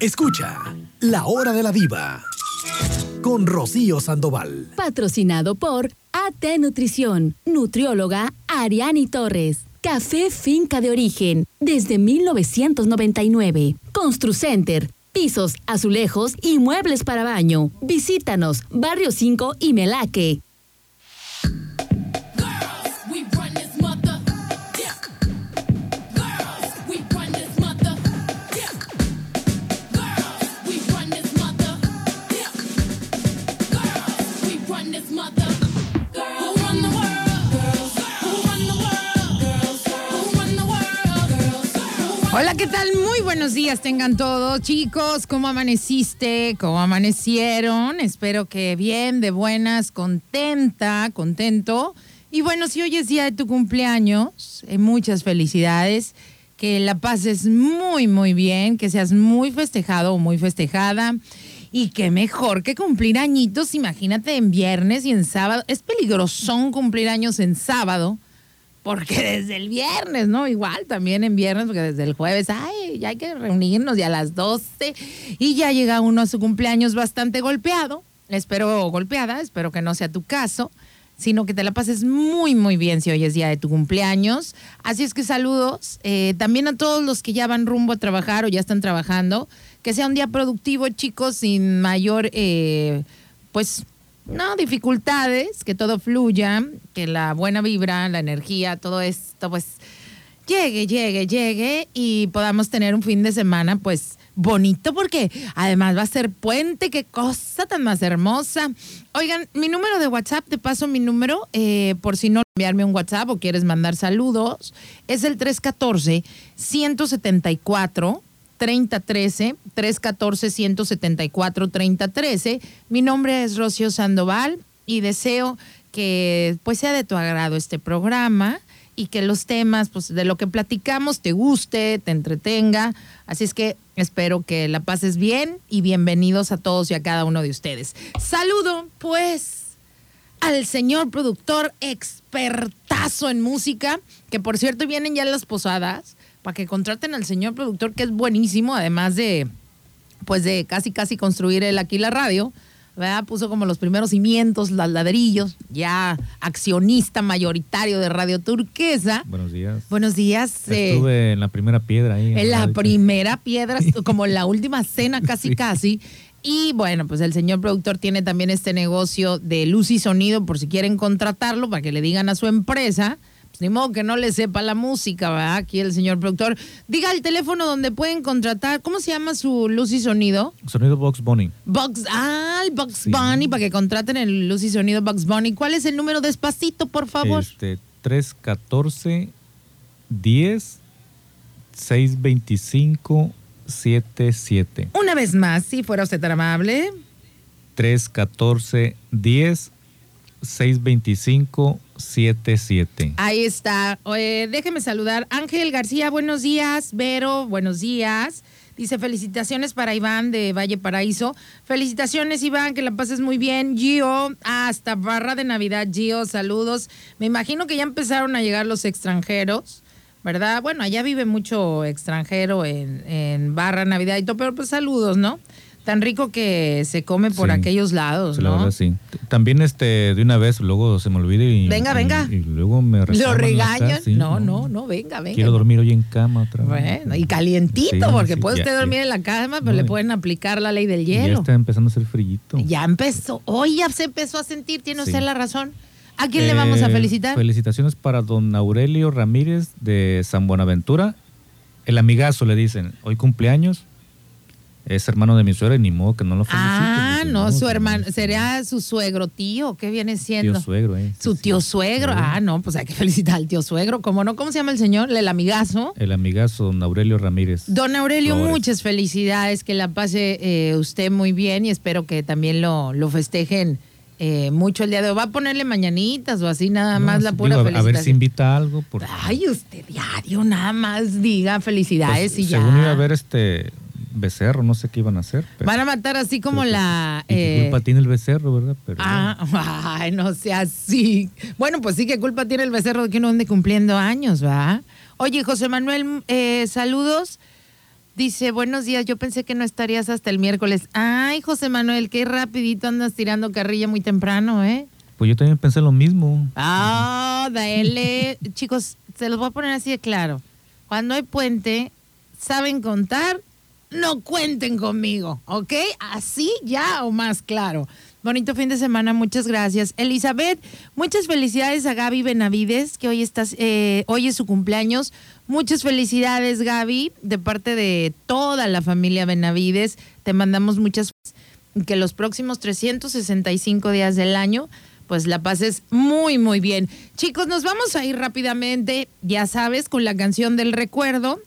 Escucha La Hora de la Diva con Rocío Sandoval. Patrocinado por AT Nutrición, nutrióloga Ariani Torres. Café Finca de Origen, desde 1999. Construcenter, pisos, azulejos y muebles para baño. Visítanos, Barrio 5 y Melaque. Hola, ¿qué tal? Muy buenos días tengan todos, chicos. ¿Cómo amaneciste? ¿Cómo amanecieron? Espero que bien, de buenas, contenta, contento. Y bueno, si hoy es día de tu cumpleaños, eh, muchas felicidades. Que la pases muy, muy bien, que seas muy festejado o muy festejada. Y qué mejor que cumplir añitos, imagínate en viernes y en sábado. Es peligrosón cumplir años en sábado porque desde el viernes, ¿no? Igual también en viernes, porque desde el jueves, ay, ya hay que reunirnos y a las 12 y ya llega uno a su cumpleaños bastante golpeado. Espero golpeada, espero que no sea tu caso, sino que te la pases muy, muy bien si hoy es día de tu cumpleaños. Así es que saludos eh, también a todos los que ya van rumbo a trabajar o ya están trabajando. Que sea un día productivo, chicos, sin mayor, eh, pues, no, dificultades, que todo fluya, que la buena vibra, la energía, todo esto, pues llegue, llegue, llegue y podamos tener un fin de semana, pues bonito, porque además va a ser puente, qué cosa tan más hermosa. Oigan, mi número de WhatsApp, te paso mi número, eh, por si no enviarme un WhatsApp o quieres mandar saludos, es el 314 174 3013 314 174 3013. Mi nombre es Rocío Sandoval y deseo que pues sea de tu agrado este programa y que los temas pues de lo que platicamos te guste, te entretenga. Así es que espero que la pases bien y bienvenidos a todos y a cada uno de ustedes. Saludo pues al señor productor expertazo en música, que por cierto vienen ya las posadas para que contraten al señor productor, que es buenísimo, además de, pues de casi, casi construir él aquí la radio. ¿verdad? Puso como los primeros cimientos, los ladrillos, ya accionista mayoritario de Radio Turquesa. Buenos días. Buenos días. eh, Estuve en la primera piedra ahí. en la primera piedra, como en la última cena casi Sí. casi. Y bueno, pues el señor productor tiene también este negocio de luz y sonido por si quieren contratarlo para que le digan a su empresa. Ni modo que no le sepa la música, ¿verdad? Aquí el señor productor. Diga el teléfono donde pueden contratar. ¿Cómo se llama su luz y sonido? Sonido Box Bunny. Box, ah, el Box Sí. Bunny, para que contraten el luz y sonido Box Bunny. ¿Cuál es el número despacito, por favor? Este, 314 10 625 77. Una vez más, si fuera usted tan amable. 314 10 625 77. Ahí está. Déjeme saludar. Ángel García, buenos días. Vero, buenos días. Dice felicitaciones para Iván de Valle Paraíso. Felicitaciones, Iván, que la pases muy bien. Gio, hasta barra de Navidad, Gio, saludos. Me imagino que ya empezaron a llegar los extranjeros, ¿verdad? Bueno, allá vive mucho extranjero en, en barra Navidad y todo, pero pues saludos, ¿no? Tan rico que se come por Sí. aquellos lados, la ¿no? verdad, sí. También este, de una vez, luego se me olvida y... Venga, y- venga. Y, luego me Lo regañan. sí, no, no, no, venga, venga. Quiero dormir hoy en cama otra vez. Bueno, y calientito, Sí, porque puede ya, usted sí. dormir en la cama, pero No, le pueden aplicar la ley del Y Ya hielo. está empezando a hacer frillito. Ya empezó, hoy ya se empezó a sentir, tiene usted la razón. ¿A quién le vamos a Eh, felicitar? Felicitaciones para don Aurelio Ramírez de San Buenaventura. El amigazo le dicen, hoy cumpleaños. Es hermano de mi suegra y ni modo que no lo felicite. ah, no, su hermano, no, sería su suegro tío, ¿qué viene siendo? Tío suegro, eh. Su tío suegro, ah, no, pues hay que felicitar al tío suegro, ¿cómo no? ¿Cómo se llama el señor? El amigazo. El amigazo don Aurelio Ramírez. Don Aurelio, Flores. muchas felicidades, que la pase eh, usted muy bien y espero que también lo, lo festejen eh, mucho el día de hoy. ¿Va a ponerle mañanitas o así nada No, más la pura digo, a- ver si invita algo. Porque, Ay, usted diario nada más diga felicidades pues, y ya. según iba a ver este becerro, no sé qué iban a hacer. pero- Van a matar así como pues, la... ¿y qué eh, culpa tiene el becerro, ¿verdad? Pero, Ah, ay, no sea así. Bueno, pues sí, ¿qué culpa tiene el becerro de que uno ande cumpliendo años, va? Oye, José Manuel, eh, saludos. dice, buenos días, yo pensé que no estarías hasta el miércoles. Ay, José Manuel, qué rapidito andas tirando carrilla muy temprano, ¿eh? Pues yo también pensé lo mismo. Ah, dale. Chicos, se los voy a poner así de claro. Cuando hay puente, saben contar, no cuenten conmigo, ¿ok? Así ya o más claro. Bonito fin de semana, muchas gracias. Elizabeth, muchas felicidades a Gaby Benavides, que hoy, estás, eh, hoy es su cumpleaños. Muchas felicidades, Gaby, de parte de toda la familia Benavides. Te mandamos muchas que los próximos 365 días del año pues la pases muy, muy bien. Chicos, nos vamos a ir rápidamente, ya sabes, con la canción del recuerdo.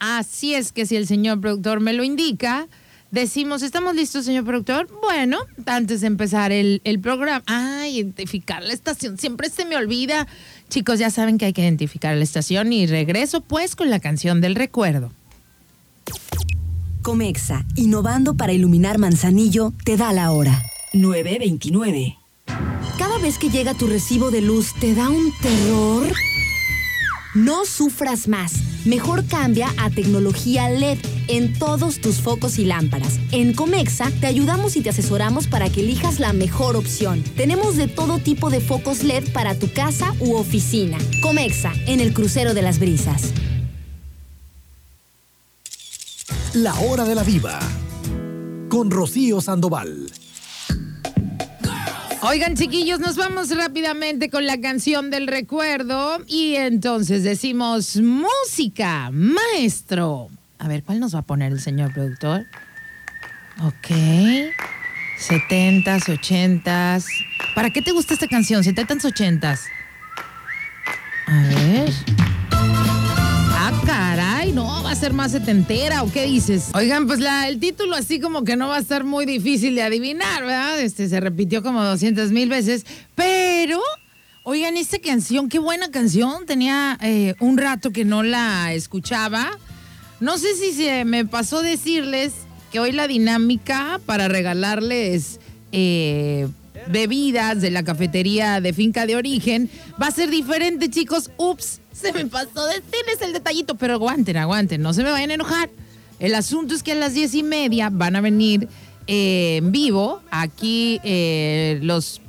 Así es que si el señor productor me lo indica, decimos, ¿estamos listos, señor productor? Bueno, antes de empezar el, el programa, ah, identificar la estación, siempre se me olvida. Chicos, ya saben que hay que identificar la estación y regreso pues con la canción del recuerdo. Comexa, innovando para iluminar Manzanillo, te da la hora. 929. Cada vez que llega tu recibo de luz, ¿te da un terror? No sufras más. Mejor cambia a tecnología LED en todos tus focos y lámparas. En Comexa te ayudamos y te asesoramos para que elijas la mejor opción. Tenemos de todo tipo de focos LED para tu casa u oficina. Comexa, en el crucero de las brisas. La hora de la viva. Con Rocío Sandoval. Oigan, chiquillos, nos vamos rápidamente con la canción del recuerdo y entonces decimos música, maestro. A ver, ¿cuál nos va a poner el señor productor? Ok. 70s, 80s. ¿Para qué te gusta esta canción? 70s, 80s. A ver. Ah, caray, no, va a ser más setentera, ¿o qué dices? Oigan, pues el título así como que no va a estar muy difícil de adivinar, ¿verdad? Este se repitió como 200 mil veces, pero... Oigan, esta canción, qué buena canción. Tenía eh, un rato que no la escuchaba. No sé si se me pasó decirles que hoy la dinámica para regalarles eh, bebidas de la cafetería de finca de origen va a ser diferente, chicos. Ups, se me pasó decirles el detallito, pero aguanten, aguanten, no se me vayan a enojar. El asunto es que a las diez y media van a venir eh, en vivo aquí eh, los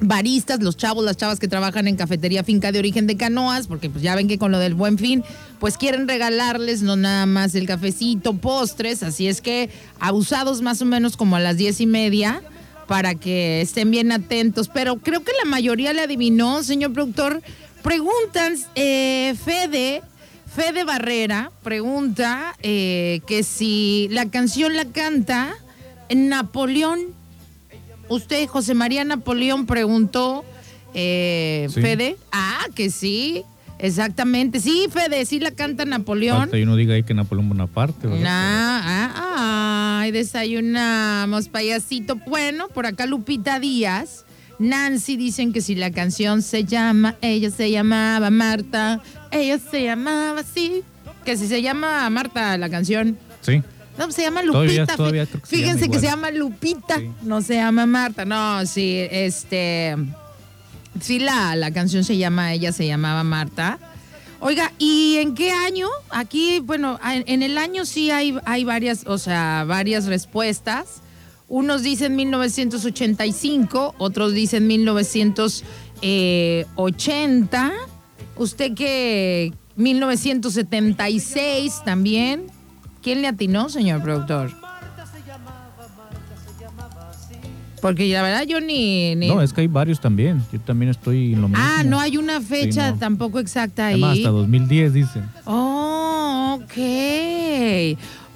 baristas, los chavos, las chavas que trabajan en cafetería finca de origen de canoas, porque pues ya ven que con lo del buen fin, pues quieren regalarles no nada más el cafecito, postres, así es que abusados más o menos como a las diez y media para que estén bien atentos, pero creo que la mayoría le adivinó, señor productor. Preguntan, eh, Fede, Fede Barrera pregunta eh, que si la canción la canta Napoleón. Usted, José María Napoleón, preguntó, eh, Sí. Fede. Ah, que sí, exactamente. Sí, Fede, sí la canta Napoleón. Falta y uno diga ahí que Napoleón Bonaparte, ¿verdad? Nah, ah, ay, desayunamos, payasito. Bueno, por acá Lupita Díaz. Nancy dicen que si la canción se llama, ella se llamaba Marta, ella se llamaba así. Que si se llama Marta la canción. Sí. No, se llama Lupita. todavía que Fíjense que se llama Lupita, Sí. no se llama Marta. No, sí, este. Sí, la, la canción se llama, ella se llamaba Marta. Oiga, ¿y en qué año? Aquí, bueno, en en el año sí hay, hay varias, o sea, varias respuestas. Unos dicen 1985, otros dicen 1980. Usted que 1976 también. ¿Quién le atinó, señor productor? Porque la verdad yo ni... ni- No, es que hay varios también. Yo también estoy en lo mismo. ah, no hay una fecha Sí, no. tampoco exacta ahí. Además, hasta 2010 dicen. Oh, ok.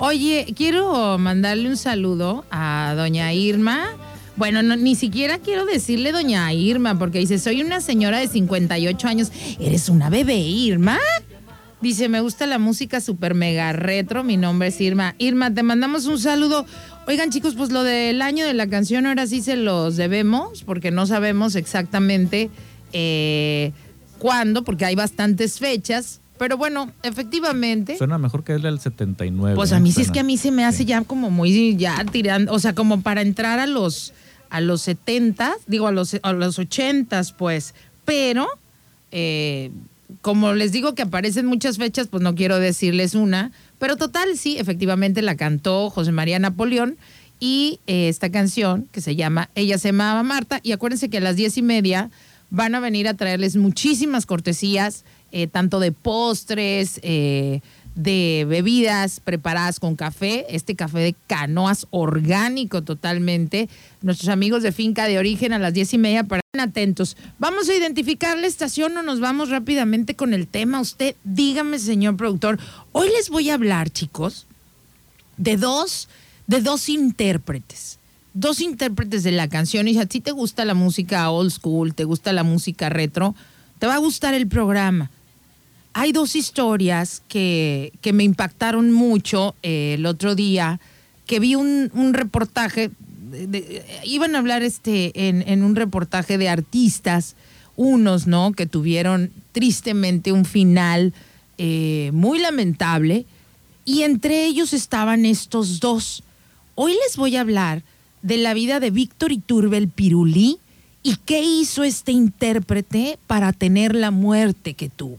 Oye, quiero mandarle un saludo a doña Irma. Bueno, no, ni siquiera quiero decirle doña Irma, porque dice, soy una señora de 58 años. ¿Eres una bebé, Irma? Dice, me gusta la música super mega retro. Mi nombre es Irma. Irma, te mandamos un saludo. Oigan, chicos, pues lo del año de la canción ahora sí se los debemos, porque no sabemos exactamente eh, cuándo, porque hay bastantes fechas. Pero bueno, efectivamente. Suena mejor que es del 79. Pues a mí sí es que a mí se me hace Sí. ya como muy ya tirando, o sea, como para entrar a los a los 70, digo a los a los 80 pues, pero eh, como les digo que aparecen muchas fechas, pues no quiero decirles una, Pero total, sí, efectivamente la cantó José María Napoleón y eh, esta canción que se llama Ella se llamaba Marta. Y acuérdense que a las diez y media van a venir a traerles muchísimas cortesías, eh, tanto de postres, eh, de bebidas preparadas con café, este café de canoas orgánico totalmente. Nuestros amigos de Finca de Origen a las diez y media para atentos. Vamos a identificar la estación o nos vamos rápidamente con el tema. Usted, dígame, señor productor, hoy les voy a hablar, chicos, de dos, de dos intérpretes. Dos intérpretes de la canción. Y si te gusta la música old school, te gusta la música retro, te va a gustar el programa hay dos historias que, que me impactaron mucho eh, el otro día, que vi un, reportaje, iban a hablar este, en, en, un reportaje de artistas, unos, ¿no? Que tuvieron tristemente un final eh, muy lamentable, y entre ellos estaban estos dos. Hoy les voy a hablar de la vida de Víctor Iturbe el Pirulí y qué hizo este intérprete para tener la muerte que tuvo.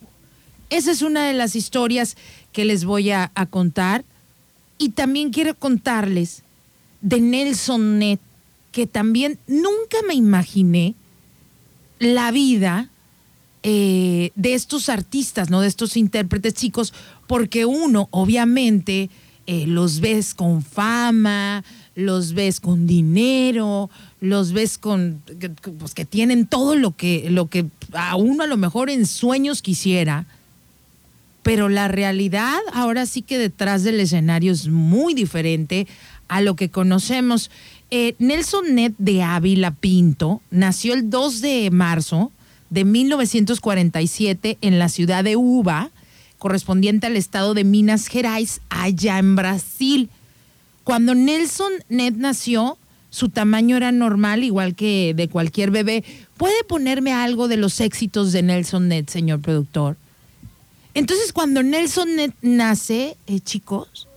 Esa es una de las historias que les voy a, contar. Y también quiero contarles de Nelson Net, que también nunca me imaginé la vida eh, de estos artistas, ¿no? De estos intérpretes chicos, porque uno, obviamente, eh, los ves con fama, los ves con dinero, los ves con pues que tienen todo lo que, lo que a uno a lo mejor en sueños quisiera pero la realidad ahora sí que detrás del escenario es muy diferente a lo que conocemos. Eh, Nelson Net de Ávila Pinto nació el 2 de marzo de 1947 en la ciudad de Uva, correspondiente al estado de Minas Gerais, allá en Brasil. Cuando Nelson Net nació, su tamaño era normal, igual que de cualquier bebé. ¿Puede ponerme algo de los éxitos de Nelson Net, señor productor? Entonces, cuando Nelson nace, eh, chicos,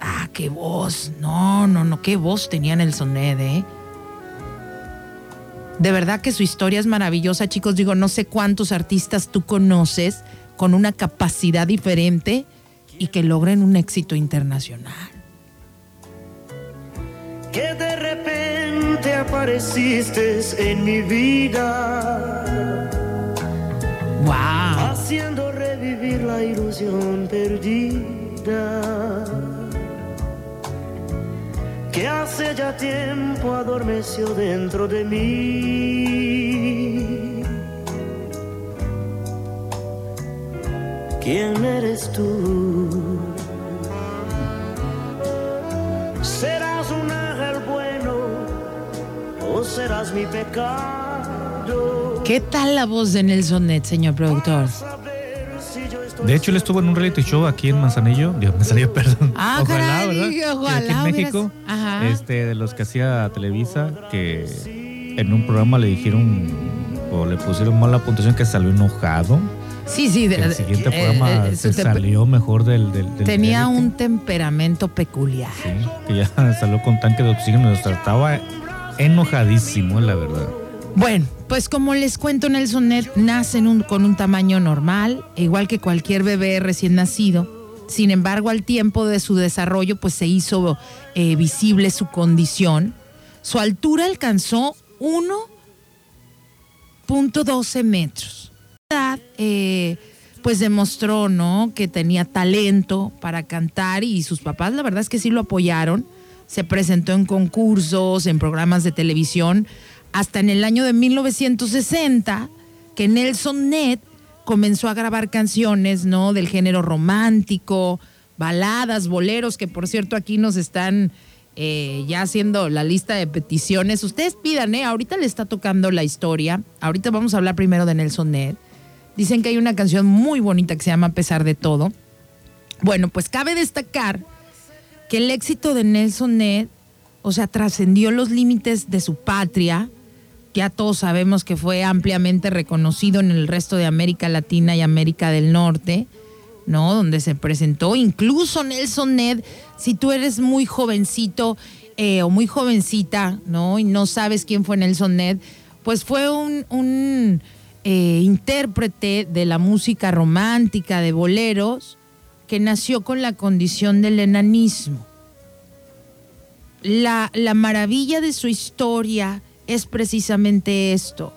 ah, qué voz, no, no, no, qué voz tenía Nelson Ned, ¿eh? De verdad que su historia es maravillosa, chicos. Digo, no sé cuántos artistas tú conoces con una capacidad diferente y que logren un éxito internacional. Que de repente apareciste en mi vida. ¡Wow! haciendo revivir la ilusión perdida que hace ya tiempo adormeció dentro de mí. ¿Quién eres tú? ¿Serás un ángel bueno o serás mi pecado? ¿Qué tal la voz de Nelson Net, señor productor? De hecho, él estuvo en un reality show aquí en Manzanillo. Dios, Manzanillo, perdón. Ah, ojalá, caray, ¿verdad? ojalá aquí en México, Ajá. este, de los que hacía Televisa, que en un programa le dijeron o le pusieron mal la puntuación que salió enojado. Sí, sí. De- el siguiente eh, programa eh, se salió mejor del, del, del Tenía reality. un temperamento peculiar. Sí, que ya salió con tanque de oxígeno. o sea, Estaba enojadísimo, la verdad. Bueno, pues como les cuento, Nelson Net nace en un- con un tamaño normal, igual que cualquier bebé recién nacido. Sin embargo, al tiempo de su desarrollo, pues se hizo eh, visible su condición. Su altura alcanzó 1.12 metros. Edad, eh, pues demostró, ¿no? Que tenía talento para cantar y sus papás, la verdad es que sí lo apoyaron. Se presentó en concursos, en programas de televisión, hasta en el año de 1960, que Nelson Net comenzó a grabar canciones, ¿no? Del género romántico, baladas, boleros, que por cierto aquí nos están eh, ya haciendo la lista de peticiones. Ustedes pidan, ¿eh? Ahorita le está tocando la historia. Ahorita vamos a hablar primero de Nelson Net. Dicen que hay una canción muy bonita que se llama A pesar de todo. Bueno, pues cabe destacar que el éxito de Nelson Ned, o sea, trascendió los límites de su patria. Ya todos sabemos que fue ampliamente reconocido en el resto de América Latina y América del Norte, ¿no? Donde se presentó. Incluso Nelson Ned, si tú eres muy jovencito eh, o muy jovencita, ¿no? Y no sabes quién fue Nelson Ned, pues fue un eh, intérprete de la música romántica, de boleros, que nació con la condición del enanismo. La, la maravilla de su historia es precisamente esto,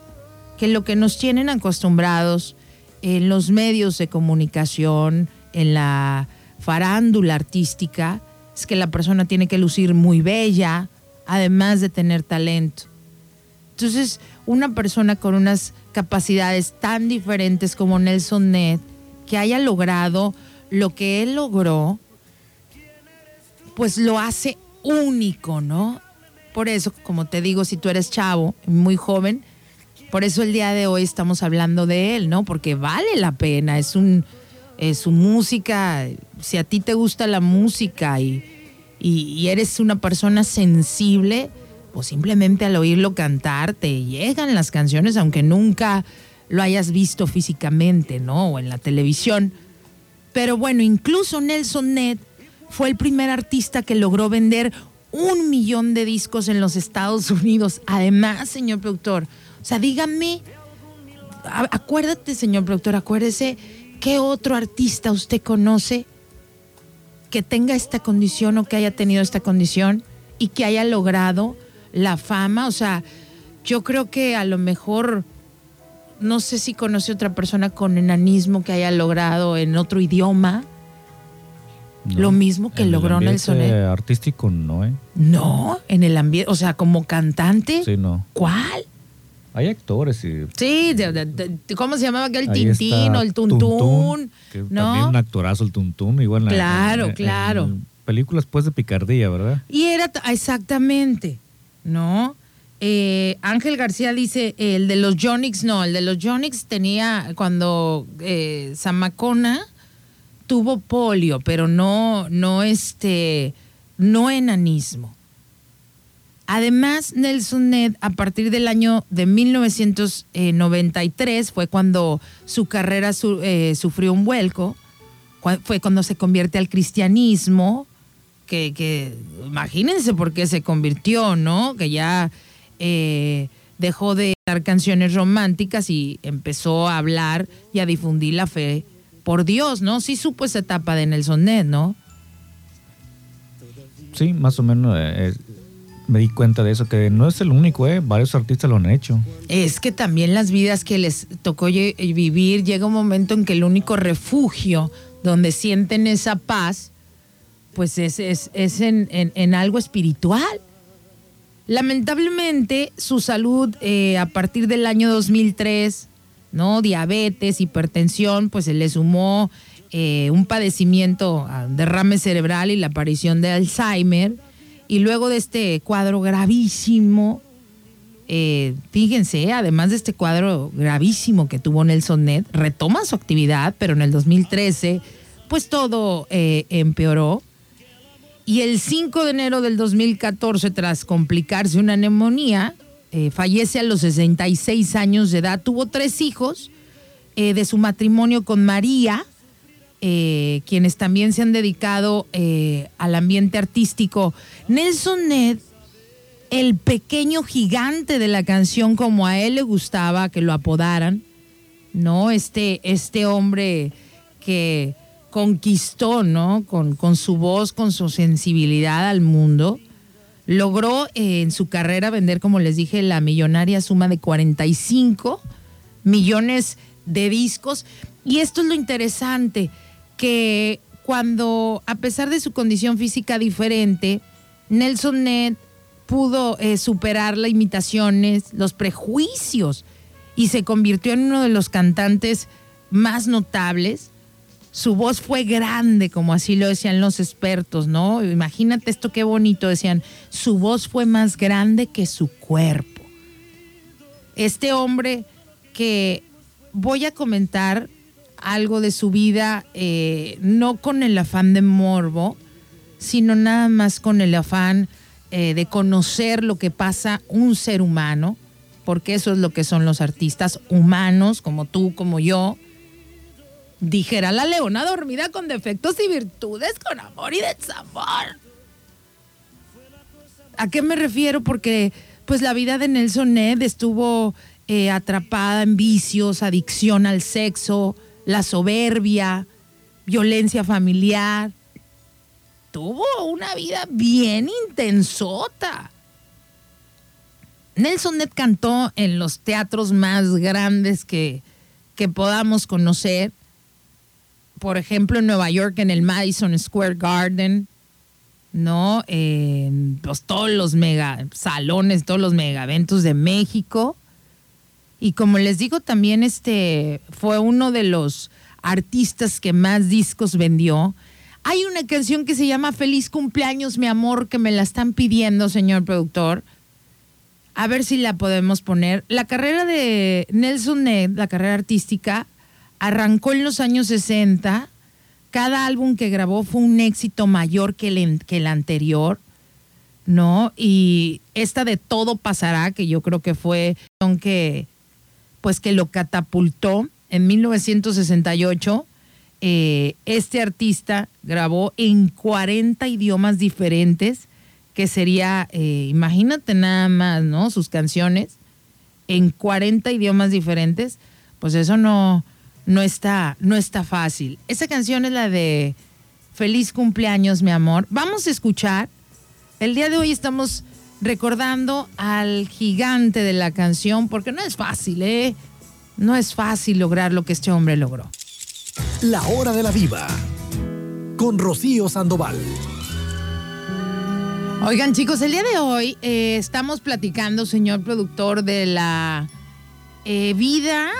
que lo que nos tienen acostumbrados en los medios de comunicación, en la farándula artística, es que la persona tiene que lucir muy bella, además de tener talento. Entonces, una persona con unas capacidades tan diferentes como Nelson Ned, que haya logrado lo que él logró, pues lo hace único, ¿no? Por eso, como te digo, si tú eres chavo, muy joven, por eso el día de hoy estamos hablando de él, ¿no? Porque vale la pena, es un su música, si a ti te gusta la música y, y eres una persona sensible, pues simplemente al oírlo cantar te llegan las canciones, aunque nunca lo hayas visto físicamente, ¿no? O en la televisión. Pero bueno, incluso Nelson Ned fue el primer artista que logró vender un millón de discos en los Estados Unidos. Además, señor productor, o sea, dígame, acuérdate, señor productor, acuérdese, ¿qué otro artista usted conoce que tenga esta condición o que haya tenido esta condición y que haya logrado la fama? O sea, yo creo que a lo mejor, no sé si conoce otra persona con enanismo que haya logrado en otro idioma. No. Lo mismo que En el logró ambiente Nelson artístico no, ¿eh? No, en el ambiente, o sea, como cantante. Sí, no. ¿Cuál? Hay actores y... Sí, de- de- de- ¿cómo se llamaba aquel Tintín o el Tuntún? que ¿no? También un actorazo el Tuntún, igual. en la- Claro, en- claro. en películas pues de picardía, ¿verdad? Y era exactamente, ¿no? Eh, Ángel García dice, el de los Jonix, no, el de los Jonix tenía cuando eh, Zamacona tuvo polio, pero no, no este, no enanismo. Además, Nelson Ned, a partir del año de 1993, fue cuando su carrera eh, sufrió un vuelco, fue cuando se convierte al cristianismo, que, que imagínense por qué se convirtió, ¿no? Que ya eh, dejó de dar canciones románticas y empezó a hablar y a difundir la fe por Dios, ¿no? Sí supo esa etapa de Nelson Ned, ¿no? Sí, más o menos eh, eh, me di cuenta de eso, que no es el único, ¿eh? Varios artistas lo han hecho. Es que también las vidas que les tocó vivir, llega un momento en que el único refugio donde sienten esa paz, pues es, es, es en, en- algo espiritual. Lamentablemente, su salud eh, a partir del año 2003, ¿no? Diabetes, hipertensión, pues se le sumó eh, un padecimiento, ah, derrame cerebral y la aparición de Alzheimer. Y luego de este cuadro gravísimo, eh, fíjense, además de este cuadro gravísimo que tuvo Nelson Ned, retoma su actividad, pero en el 2013, pues todo eh, empeoró. Y el 5 de enero del 2014, tras complicarse una neumonía, eh, fallece a los 66 años de edad. Tuvo tres hijos eh, de su matrimonio con María, eh, quienes también se han dedicado al ambiente artístico. Nelson Ned el pequeño gigante de la canción como a él le gustaba que lo apodaran, ¿no? Este, este hombre que conquistó, ¿no? Con, con su voz, con su sensibilidad al mundo. Logró eh, en su carrera vender, como les dije, la millonaria suma de 45 millones de discos. Y esto es lo interesante, que cuando, a pesar de su condición física diferente, Nelson Ned pudo eh, superar las imitaciones, los prejuicios y se convirtió en uno de los cantantes más notables. Su voz fue grande, como así lo decían los expertos, ¿no? Imagínate esto qué bonito, decían, su voz fue más grande que su cuerpo. Este hombre que voy a comentar algo de su vida, eh, no con el afán de morbo, sino nada más con el afán eh, de conocer lo que pasa un ser humano, porque eso es lo que son los artistas humanos, como tú, como yo. Dijera la leona dormida con defectos y virtudes, con amor y desamor. ¿A qué me refiero? Porque pues la vida de Nelson Ned estuvo eh, atrapada en vicios, adicción al sexo, la soberbia, violencia familiar. Tuvo una vida bien intensota. Nelson Ned cantó en los teatros más grandes que, que podamos conocer. Por ejemplo, en Nueva York, en el Madison Square Garden, ¿no? En pues, todos los mega salones, todos los mega eventos de México. Y como les digo, también este fue uno de los artistas que más discos vendió. Hay una canción que se llama Feliz cumpleaños, mi amor, que me la están pidiendo, señor productor. A ver si la podemos poner. La carrera de Nelson Ned, la carrera artística, arrancó en los años 60. Cada álbum que grabó fue un éxito mayor que el, que el anterior, ¿no? Y esta de Todo pasará, que yo creo que fue que, pues que lo catapultó en 1968. Eh, este artista grabó en 40 idiomas diferentes que sería, eh, imagínate nada más, ¿no? Sus canciones en 40 idiomas diferentes, pues eso no, no, está, no está fácil. Esa canción es la de Feliz cumpleaños, mi amor. Vamos a escuchar. El día de hoy estamos recordando al gigante de la canción, porque no es fácil, ¿eh? No es fácil lograr lo que este hombre logró. La hora de la viva. Con Rocío Sandoval. Oigan chicos, el día de hoy eh, estamos platicando, señor productor, de la eh, vida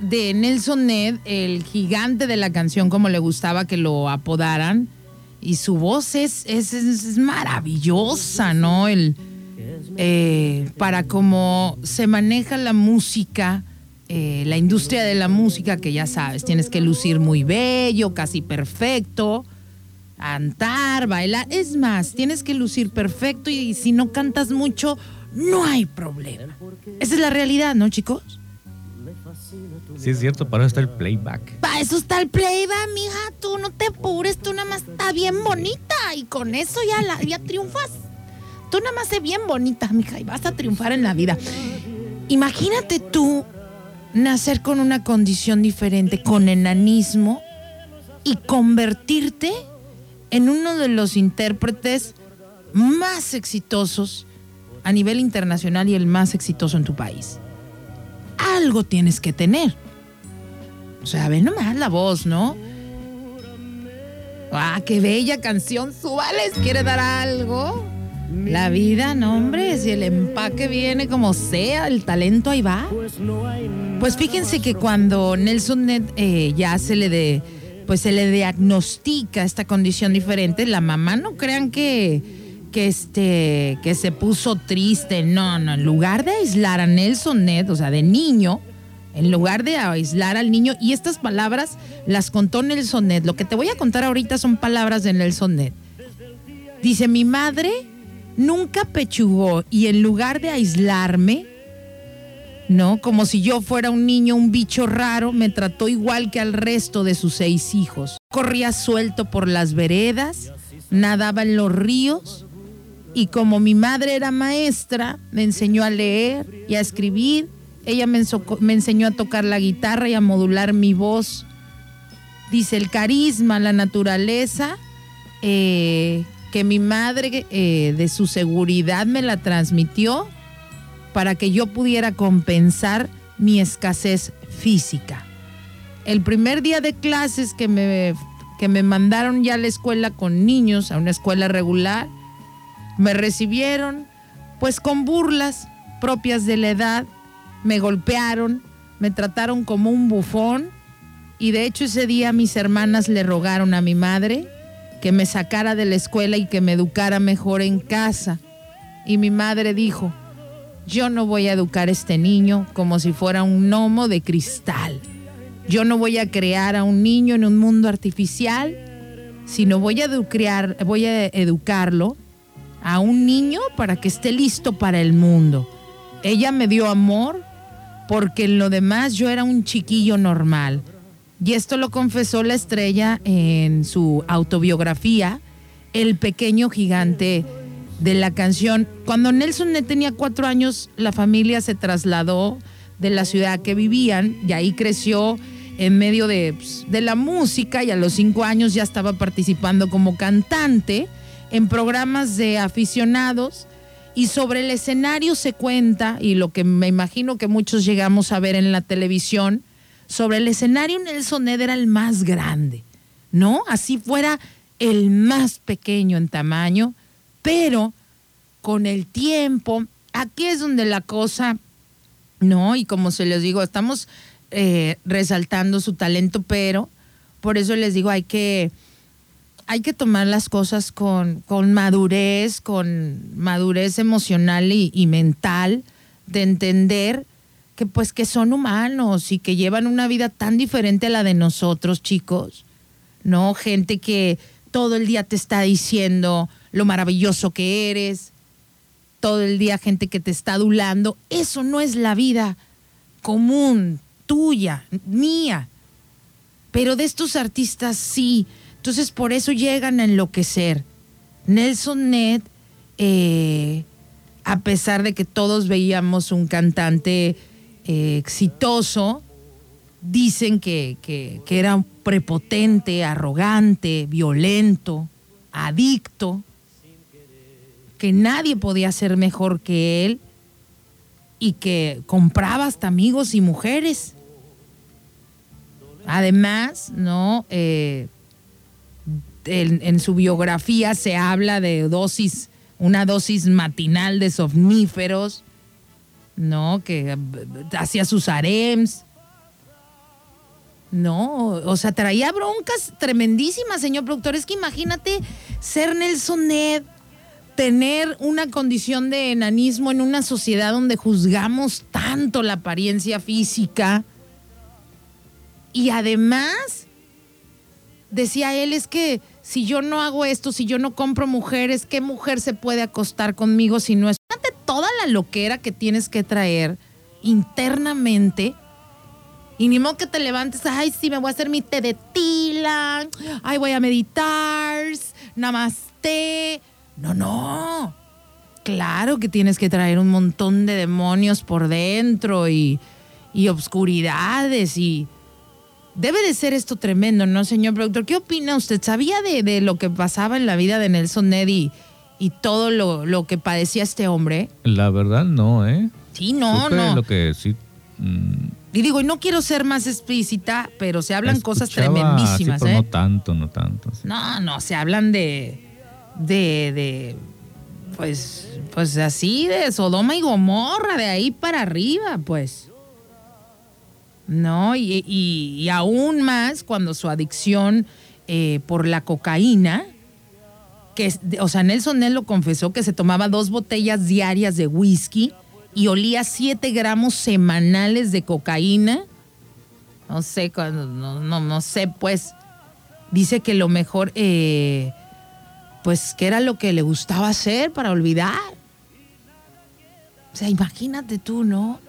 de Nelson Ned, el gigante de la canción, como le gustaba que lo apodaran. Y su voz es, es, es maravillosa, ¿no? El, eh, para cómo se maneja la música, la industria de la música, que ya sabes, tienes que lucir muy bello, casi perfecto cantar, bailar. Es más, tienes que lucir perfecto y si no cantas mucho, no hay problema. Esa es la realidad, ¿no, chicos? Sí, es cierto, para eso está el playback. Para eso está el playback, mija. Tú no te apures, tú nada más está bien bonita y con eso ya, la, ya triunfas. Tú nada más sé bien bonita, mija, y vas a triunfar en la vida. Imagínate tú nacer con una condición diferente, con enanismo, y convertirte en uno de los intérpretes más exitosos a nivel internacional y el más exitoso en tu país. Algo tienes que tener. O sea, ve nomás la voz, ¿no? ¡Ah, qué bella canción! Suárez quiere dar algo. La vida, no, hombre, si el empaque viene como sea, el talento ahí va. Pues fíjense que cuando Nelson Net eh, ya se le de pues se le diagnostica esta condición diferente, la mamá no crean que, que, este, que se puso triste, no, no, en lugar de aislar a Nelson Ned, o sea, de niño, en lugar de aislar al niño, y estas palabras las contó Nelson Ned, lo que te voy a contar ahorita son palabras de Nelson Ned. Dice, mi madre nunca pechugó y en lugar de aislarme, ¿no? Como si yo fuera un niño, un bicho raro, me trató igual que al resto de sus seis hijos. Corría suelto por las veredas, nadaba en los ríos y como mi madre era maestra, me enseñó a leer y a escribir. Ella me, enseñó a tocar la guitarra y a modular mi voz. Dice el carisma, la naturaleza, eh, que mi madre eh, de su seguridad me la transmitió para que yo pudiera compensar mi escasez física. El primer día de clases que me, que me mandaron ya a la escuela con niños, a una escuela regular, me recibieron pues con burlas propias de la edad, me golpearon, me trataron como un bufón y de hecho ese día mis hermanas le rogaron a mi madre que me sacara de la escuela y que me educara mejor en casa. Y mi madre dijo, yo no voy a educar a este niño como si fuera un gnomo de cristal. Yo no voy a crear a un niño en un mundo artificial, sino voy a, educar, voy a educarlo a un niño para que esté listo para el mundo. Ella me dio amor porque en lo demás yo era un chiquillo normal. Y esto lo confesó la estrella en su autobiografía, El pequeño gigante de la canción. Cuando Nelson tenía cuatro años, la familia se trasladó de la ciudad que vivían y ahí creció en medio de, pues, de la música y a los cinco años ya estaba participando como cantante en programas de aficionados y sobre el escenario se cuenta, y lo que me imagino que muchos llegamos a ver en la televisión, sobre el escenario Nelson Ned era el más grande, ¿no? Así fuera el más pequeño en tamaño, pero con el tiempo, aquí es donde la cosa, ¿no? Y como se les digo, estamos eh, resaltando su talento, pero por eso les digo, hay que hay que tomar las cosas con, con madurez, con madurez emocional y, y, mental, de entender que pues que son humanos y que llevan una vida tan diferente a la de nosotros, chicos. ¿No? Gente que todo el día te está diciendo lo maravilloso que eres, todo el día gente que te está adulando. Eso no es la vida común, tuya, mía. Pero de estos artistas sí entonces por eso llegan a enloquecer. Nelson Ned, eh, a pesar de que todos veíamos un cantante eh, exitoso, dicen que, que, era prepotente, arrogante, violento, adicto, que nadie podía ser mejor que él y que compraba hasta amigos y mujeres. Además, ¿no? Eh, en, su biografía se habla de dosis, una dosis matinal de somníferos, ¿no? Que hacía sus harems. No, o sea, traía broncas tremendísimas, señor productor. Es que imagínate ser Nelson Ned, tener una condición de enanismo en una sociedad donde juzgamos tanto la apariencia física y además decía él, es que si yo no hago esto, si yo no compro mujeres, ¿qué mujer se puede acostar conmigo si no es? Fíjate toda la loquera que tienes que traer internamente. Y ni modo que te levantes, ay, sí, me voy a hacer mi té de tila, ay, voy a meditar, namaste. No, no. Claro que tienes que traer un montón de demonios por dentro y, y obscuridades y Debe de ser esto tremendo, ¿no, señor productor? ¿Qué opina usted? ¿Sabía de, de lo que pasaba en la vida de Nelson Neddy y todo lo, lo, que padecía este hombre? La verdad, no, ¿eh? Sí, no, Supe no. Lo que sí. mm, Y digo, y no quiero ser más explícita, pero se hablan cosas tremendísimas, sí, pero ¿eh? No tanto, no tanto. sí. No, no, se hablan de. de. de. pues. pues así, de Sodoma y Gomorra, de ahí para arriba, pues. No, y, y- aún más cuando su adicción eh, por la cocaína, que, o sea, Nelson Ned lo confesó que se tomaba dos botellas diarias de whisky y olía 7 gramos semanales de cocaína. No sé, no, no, no sé, pues. Dice que lo mejor, eh, pues, que era lo que le gustaba hacer para olvidar. O sea, imagínate tú, ¿no?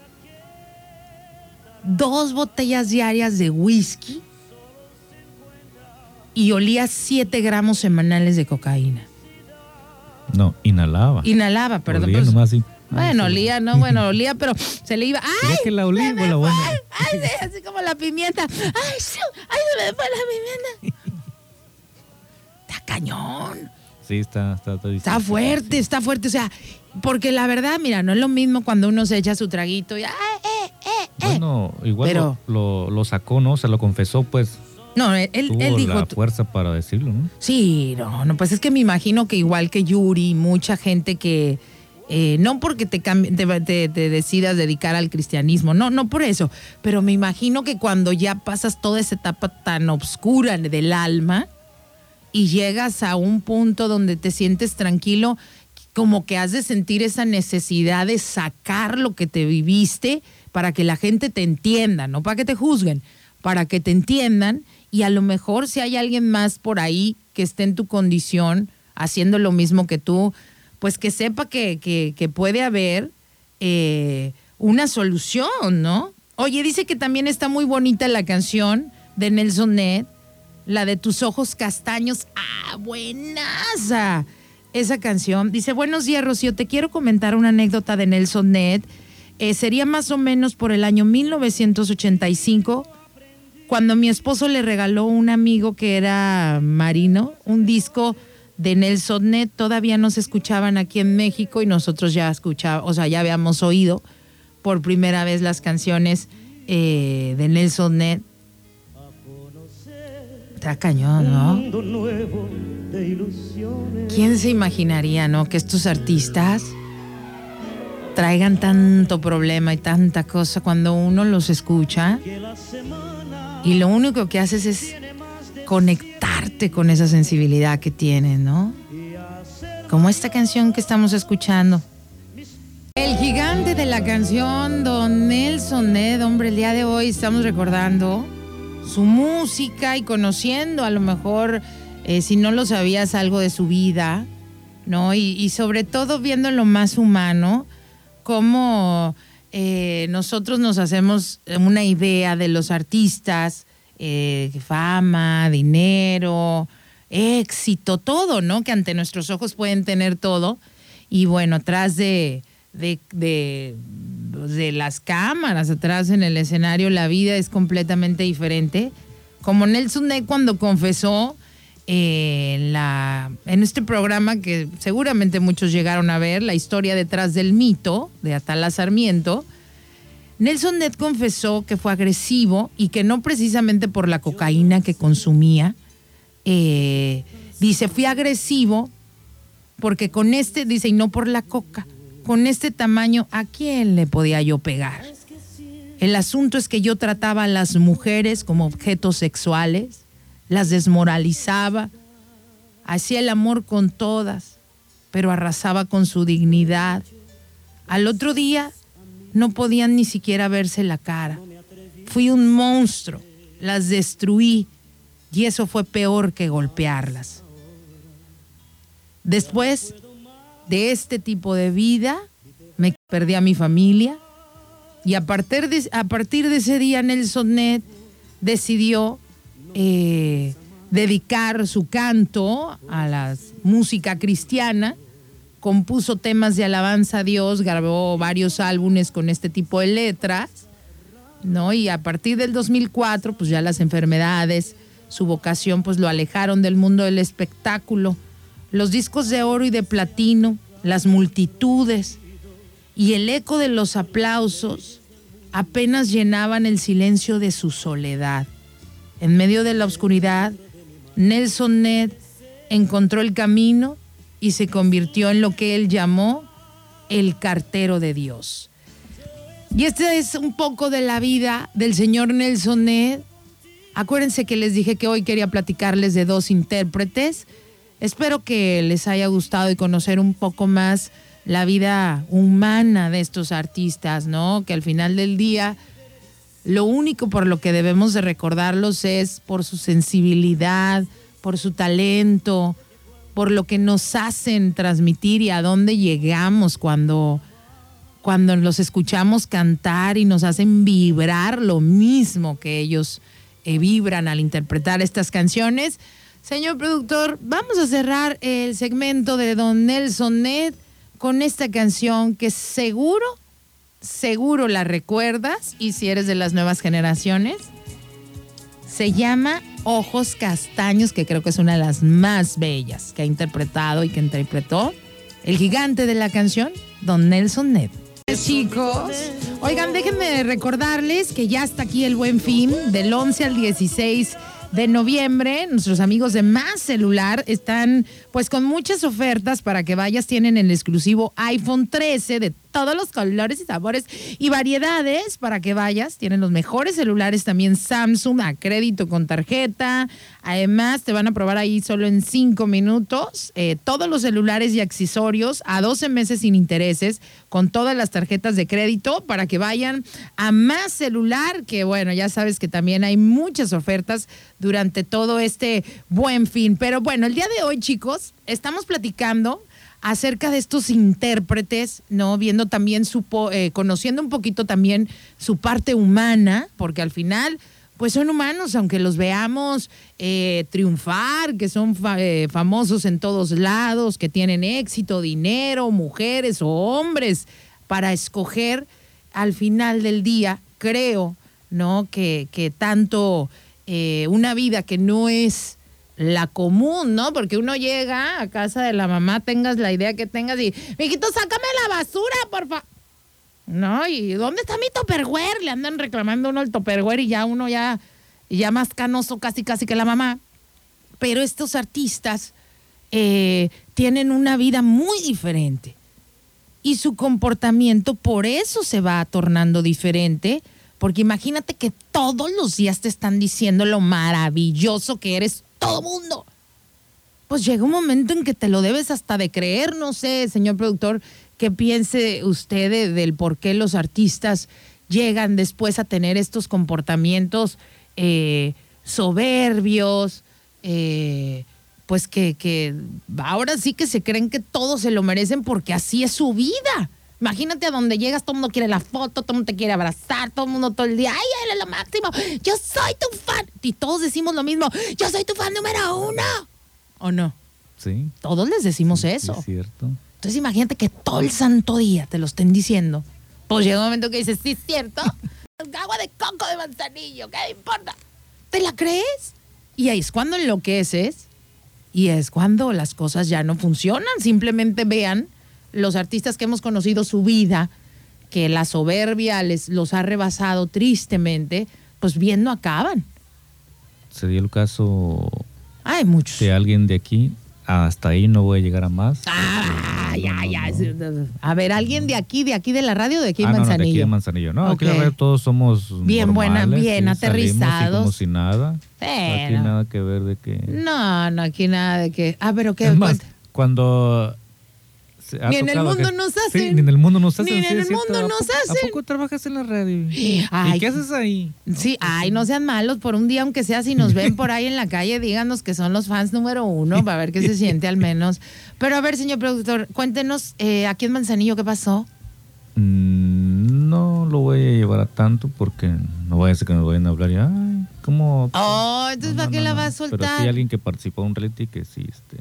Dos botellas diarias de whisky y olía 7 gramos semanales de cocaína. No, inhalaba. Inhalaba, perdón. Olía pues, nomás así. bueno, olía, no, bueno, olía, pero se le iba. ¡Ay! Que la la buena. ¡Ay, sí, así como la pimienta! ¡Ay, sí! ¡Ay, se me fue la pimienta! Está cañón. Sí, está, está, está, Está fuerte, está fuerte. O sea, porque la verdad, mira, no es lo mismo cuando uno se echa su traguito y. ¡Ay, eh, eh, eh! Bueno, igual Pero- lo, lo, lo sacó, ¿no? Se lo confesó, pues. No, él, Tuvo él dijo. la fuerza para decirlo, ¿no? Sí, no, no, pues es que me imagino que igual que Yuri, mucha gente que eh, no porque te, te- te decidas dedicar al cristianismo, no, no por eso, pero me imagino que cuando ya pasas toda esa etapa tan oscura del alma y llegas a un punto donde te sientes tranquilo, como que has de sentir esa necesidad de sacar lo que te viviste para que la gente te entienda, no para que te juzguen, para que te entiendan y a lo mejor si hay alguien más por ahí que esté en tu condición haciendo lo mismo que tú, pues que sepa que, que- que puede haber eh, una solución, ¿no? Oye, dice que también está muy bonita la canción de Nelson Ned, la de tus ojos castaños. ¡Ah, buenaza! Esa canción. Dice, buenos días, Rocío, te quiero comentar una anécdota de Nelson Ned. Eh, sería más o menos por el año 1985 cuando mi esposo le regaló a un amigo que era marino un disco de Nelson Net, todavía no se escuchaban aquí en México y nosotros ya escuchábamos, o sea, ya habíamos oído por primera vez las canciones eh, de Nelson Net. Está cañón, ¿no? ¿Quién se imaginaría, no? Que estos artistas traigan tanto problema y tanta cosa cuando uno los escucha y lo único que haces es conectarte con esa sensibilidad que tienen, ¿no? Como esta canción que estamos escuchando. El gigante de la canción, Don Nelson Ned, hombre, el día de hoy estamos recordando su música y conociendo a lo mejor, eh, si no lo sabías, algo de su vida, ¿no? Y, sobre todo viendo lo más humano, cómo eh, nosotros nos hacemos una idea de los artistas, eh, fama, dinero, éxito, todo, ¿no? Que ante nuestros ojos pueden tener todo. Y bueno, atrás de, de, de, de las cámaras, atrás en el escenario, la vida es completamente diferente. Como Nelson Ned cuando confesó eh, en, la, en este programa que seguramente muchos llegaron a ver, la historia detrás del mito de Atala Sarmiento, Nelson Ned confesó que fue agresivo y que no precisamente por la cocaína que consumía. eh, dice, fui agresivo porque con este, dice, y no por la coca, con este tamaño, ¿a quién le podía yo pegar? El asunto es que yo trataba a las mujeres como objetos sexuales, las desmoralizaba, hacía el amor con todas, pero arrasaba con su dignidad. Al otro día no podían ni siquiera verse la cara. Fui un monstruo, las destruí y eso fue peor que golpearlas. Después de este tipo de vida, me perdí a mi familia y a partir de, a partir de ese día Nelson Ned decidió eh, dedicar su canto a la música cristiana, compuso temas de alabanza a Dios, grabó varios álbumes con este tipo de letras, ¿no? Y a partir del 2004, pues ya las enfermedades, su vocación, pues lo alejaron del mundo del espectáculo. Los discos de oro y de platino, las multitudes y el eco de los aplausos apenas llenaban el silencio de su soledad. En medio de la oscuridad, Nelson Ned encontró el camino y se convirtió en lo que él llamó el cartero de Dios. Y este es un poco de la vida del señor Nelson Ned. Acuérdense que les dije que hoy quería platicarles de dos intérpretes. Espero que les haya gustado y conocer un poco más la vida humana de estos artistas, ¿no? Que al final del día lo único por lo que debemos de recordarlos es por su sensibilidad, por su talento, por lo que nos hacen transmitir y a dónde llegamos cuando, cuando los escuchamos cantar y nos hacen vibrar lo mismo que ellos eh, vibran al interpretar estas canciones. Señor productor, vamos a cerrar el segmento de Don Nelson Ned con esta canción que seguro, seguro la recuerdas y si eres de las nuevas generaciones, se llama Ojos Castaños, que creo que es una de las más bellas que ha interpretado y que interpretó el gigante de la canción, Don Nelson Ned. Chicos, oigan, déjenme recordarles que ya está aquí el buen fin, del 11 al 16 de noviembre. Nuestros amigos de Más Celular están pues con muchas ofertas para que vayas. Tienen el exclusivo iPhone 13 de todos los colores y sabores y variedades para que vayas. Tienen los mejores celulares también Samsung a crédito con tarjeta. Además, te van a probar ahí solo en cinco minutos eh, todos los celulares y accesorios a 12 meses sin intereses con todas las tarjetas de crédito para que vayan a más celular, que bueno, ya sabes que también hay muchas ofertas durante todo este buen fin. Pero bueno, el día de hoy, chicos, estamos platicando acerca de estos intérpretes, ¿no? Viendo también su, eh, conociendo un poquito también su parte humana, porque al final, pues son humanos, aunque los veamos eh, triunfar, que son eh, famosos en todos lados, que tienen éxito, dinero, mujeres o hombres para escoger, al final del día, creo ¿no? Que, que tanto una vida que no es la común, ¿no? Porque uno llega a casa de la mamá, tengas la idea que tengas y, mijito, sácame la basura, por. No, ¿y dónde está mi topperware? Le andan reclamando uno el topperware y ya uno ya, ya más canoso casi casi que la mamá. Pero estos artistas eh, tienen una vida muy diferente y su comportamiento por eso se va tornando diferente, porque imagínate que todos los días te están diciendo lo maravilloso que eres todo mundo. Pues llega un momento en que te lo debes hasta de creer, no sé, señor productor, qué piense usted de- del por qué los artistas llegan después a tener estos comportamientos eh, soberbios, eh, pues que, que ahora sí que se creen que todos se lo merecen porque así es su vida. Imagínate a donde llegas, todo el mundo quiere la foto, todo el mundo te quiere abrazar, todo el mundo todo el día, ay, él es lo máximo, yo soy tu fan. Y todos decimos lo mismo, yo soy tu fan número uno. ¿O no? Sí. Todos les decimos sí, eso. Es cierto. Entonces imagínate que todo el santo día te lo estén diciendo. Pues llega un momento que dices, sí, es cierto. Agua de coco de manzanillo, ¿qué me importa? ¿Te la crees? Y ahí es cuando enloqueces y es cuando las cosas ya no funcionan. Simplemente vean los artistas que hemos conocido su vida, que la soberbia les, los ha rebasado tristemente, pues bien no acaban. Se dio el caso Hay muchos. de alguien de aquí. Hasta ahí no voy a llegar a más. Ah, ya, ya. A ver, alguien de aquí, de aquí de la radio, de aquí en Ah, no, no, de aquí Manzanillo. de Manzanillo. No, aquí la verdad todos somos Bien buena, normales, bien sí, salimos y aterrizados. como si nada. Aquí nada que ver de que... No, no, aquí nada de que. Ah, pero qué. Es más, cuando... ha Ni en el mundo nos Sí, hacen. ni en el mundo nos Ni hacen. en sí, el mundo ¿A nos hacen. ¿A poco trabajas en la radio? Ay. ¿Y qué haces ahí? Sí, ay, no sean malos por un día, aunque sea si nos ven por ahí en la calle, díganos que son los fans número uno, para ver qué se siente al menos. Pero a ver, señor productor, cuéntenos eh, aquí en Manzanillo qué pasó. Mm, no lo voy a llevar a tanto porque no vaya a ser que nos vayan a hablar y, ay, ¿cómo? Oh, entonces, ¿para qué la va a Pero soltar? sí alguien que participó en un reality que sí, este...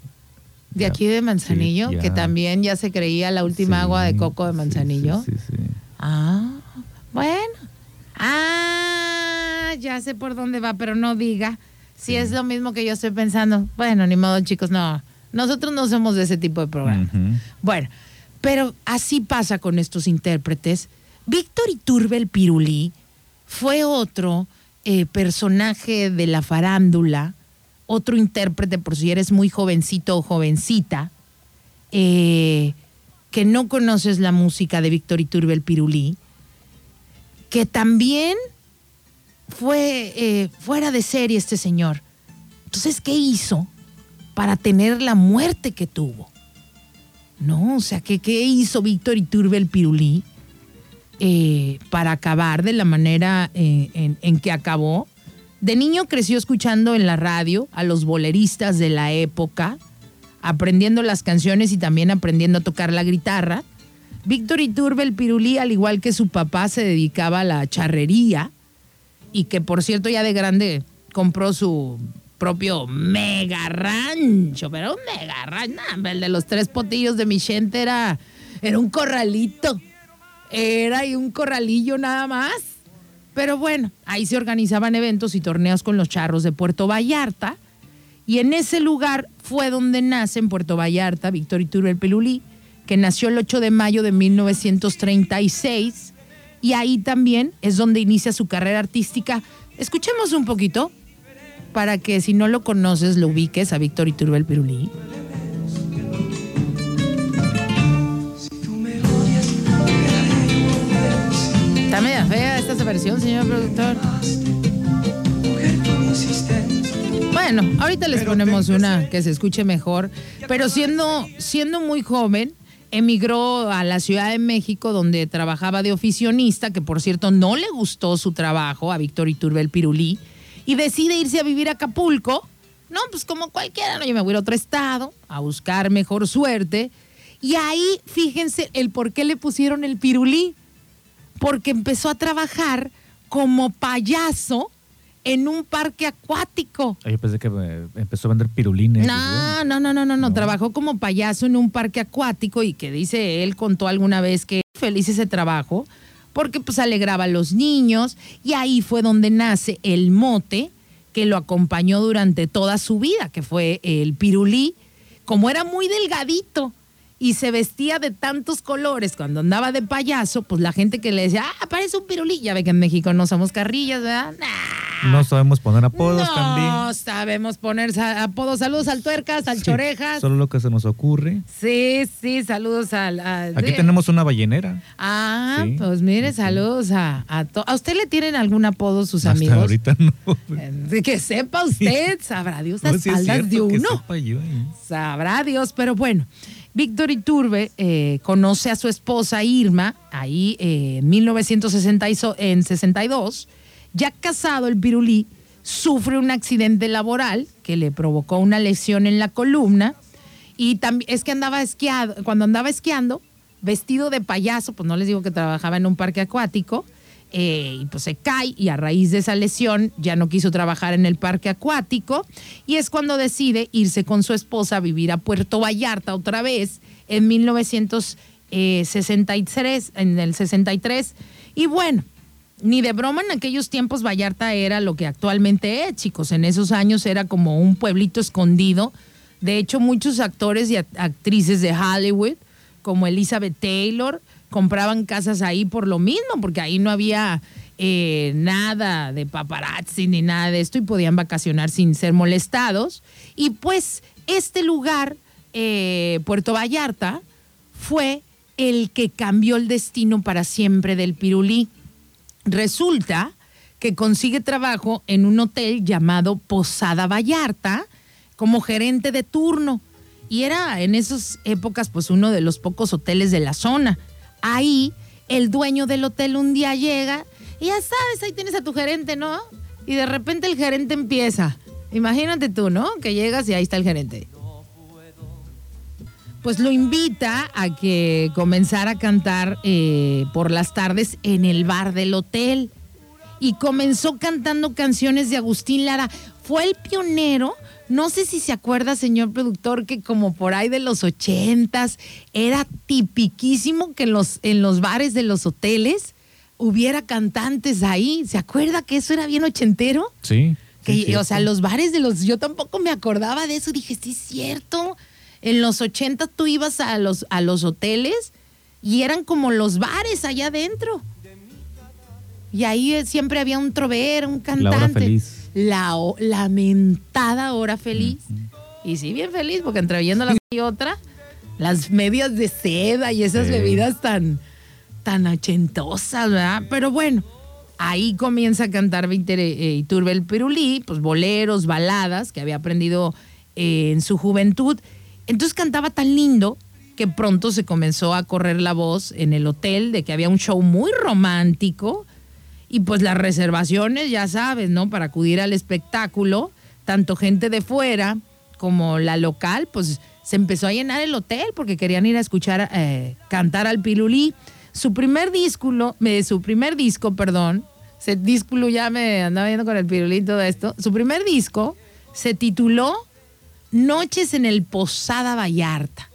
De aquí de Manzanillo, sí, que también ya se creía la última Sí, agua de coco de Manzanillo. Sí, sí. Ah, bueno. Ah, ya sé por dónde va, pero no diga. Si es lo mismo que yo estoy pensando. Bueno, ni modo, chicos, no. Nosotros no somos de ese tipo de programa. Bueno, pero así pasa con estos intérpretes. Víctor Iturbe el Pirulí fue otro eh, personaje de la farándula, otro intérprete, por si eres muy jovencito o jovencita, eh, que no conoces la música de Víctor Iturbe el Pirulí, que también fue eh, fuera de serie este señor. Entonces, ¿qué hizo para tener la muerte que tuvo? No, o sea, ¿qué, qué hizo Víctor Iturbe el Pirulí eh, para acabar de la manera en que acabó? De niño creció escuchando en la radio a los boleristas de la época, aprendiendo las canciones y también aprendiendo a tocar la guitarra. Víctor Iturbe el Pirulí, al igual que su papá, se dedicaba a la charrería y que por cierto ya de grande compró su propio mega rancho, pero un mega rancho, el de los tres potillos de mi gente era, era un corralito, era y un corralillo nada más. Pero bueno, ahí se organizaban eventos y torneos con los charros de Puerto Vallarta. Y en ese lugar fue donde nace en Puerto Vallarta Víctor Iturbe el Pelulí, que nació el 8 de mayo de 1936. Y ahí también es donde inicia su carrera artística. Escuchemos un poquito para que si no lo conoces lo ubiques a Víctor Iturbe el Pirulí. Está media fea esta versión, señor productor. Bueno, ahorita les ponemos una que se escuche mejor, pero siendo, siendo muy joven, emigró a la Ciudad de México donde trabajaba de oficionista, que por cierto no le gustó su trabajo a Víctor Iturbe el Pirulí, y decide irse a vivir a Acapulco. No, pues como cualquiera, no, yo me voy a ir a otro estado a buscar mejor suerte. Y ahí, fíjense el por qué le pusieron el Pirulí porque empezó a trabajar como payaso en un parque acuático. Yo pensé que eh, empezó a vender pirulines. No, no, no, no, no, no, trabajó como payaso en un parque acuático y que dice él contó alguna vez que feliz ese trabajo porque pues alegraba a los niños y ahí fue donde nace el mote que lo acompañó durante toda su vida, que fue el pirulí, como era muy delgadito y se vestía de tantos colores cuando andaba de payaso, pues la gente que le decía, ah, parece un pirulí, ya ve que en México no somos carrillas, ¿verdad? Nah. No sabemos poner apodos no también. sabemos poner apodos. Saludos al tuercas, al chorejas. Solo lo que se nos ocurre. Sí, sí, saludos al. Aquí tenemos una ballenera. Ah, Sí, pues mire, sí, saludos a, a to- ¿A usted le tienen algún apodo sus Hasta amigos? ahorita no. Eh, que sepa usted, sabrá Dios No, las espaldas de uno. yo, ¿eh? Sabrá Dios, pero bueno. Víctor Iturbe eh, conoce a su esposa Irma ahí eh, en 1962, en 62. Ya casado, el pirulí sufre un accidente laboral que le provocó una lesión en la columna y es que andaba esquiado, cuando andaba esquiando, vestido de payaso, pues no les digo que trabajaba en un parque acuático, eh, y pues se cae y a raíz de esa lesión ya no quiso trabajar en el parque acuático y es cuando decide irse con su esposa a vivir a Puerto Vallarta otra vez en 1963, en el 63 y bueno, ni de broma en aquellos tiempos Vallarta era lo que actualmente es, chicos. En esos años era como un pueblito escondido. De hecho, muchos actores y act- actrices de Hollywood, como Elizabeth Taylor, compraban casas ahí por lo mismo, porque ahí no había eh, nada de paparazzi ni nada de esto y podían vacacionar sin ser molestados. Y pues este lugar, eh, Puerto Vallarta, fue el que cambió el destino para siempre del pirulí. Resulta que consigue trabajo en un hotel llamado Posada Vallarta como gerente de turno. Y era en esas épocas pues uno de los pocos hoteles de la zona. Ahí el dueño del hotel un día llega y ya sabes, ahí tienes a tu gerente, ¿no? Y de repente el gerente empieza. Imagínate tú, ¿no? Que llegas y ahí está el gerente pues lo invita a que comenzara a cantar eh, por las tardes en el bar del hotel. Y comenzó cantando canciones de Agustín Lara. Fue el pionero, no sé si se acuerda, señor productor, que como por ahí de los ochentas era tipiquísimo que en los, en los bares de los hoteles hubiera cantantes ahí. ¿Se acuerda que eso era bien ochentero? Sí. Que, sí, o sea, los bares de los. Yo tampoco me acordaba de eso. Dije, sí, es cierto. En los 80 tú ibas a los, a los hoteles y eran como los bares allá adentro. Y ahí eh, siempre había un trovero, un cantante. hora feliz. La lamentada hora feliz. Y sí, bien feliz, porque entre viéndolas y otra, las medias de seda y esas Sí. bebidas tan, tan ochentosas, ¿verdad? Pero bueno, ahí comienza a cantar Víctor eh, Iturbe el Pirulí, pues boleros, baladas que había aprendido eh, en su juventud. Entonces cantaba tan lindo que pronto se comenzó a correr la voz en el hotel de que había un show muy romántico y pues las reservaciones, ya sabes, ¿no? Para acudir al espectáculo, tanto gente de fuera como la local, pues se empezó a llenar el hotel porque querían ir a escuchar eh, cantar al Pirulí. Su primer disco, eh, su primer disco, perdón, se disco ya me andaba viendo con el Pirulí y todo esto. Su primer disco se tituló Noches en el Posada Vallarta.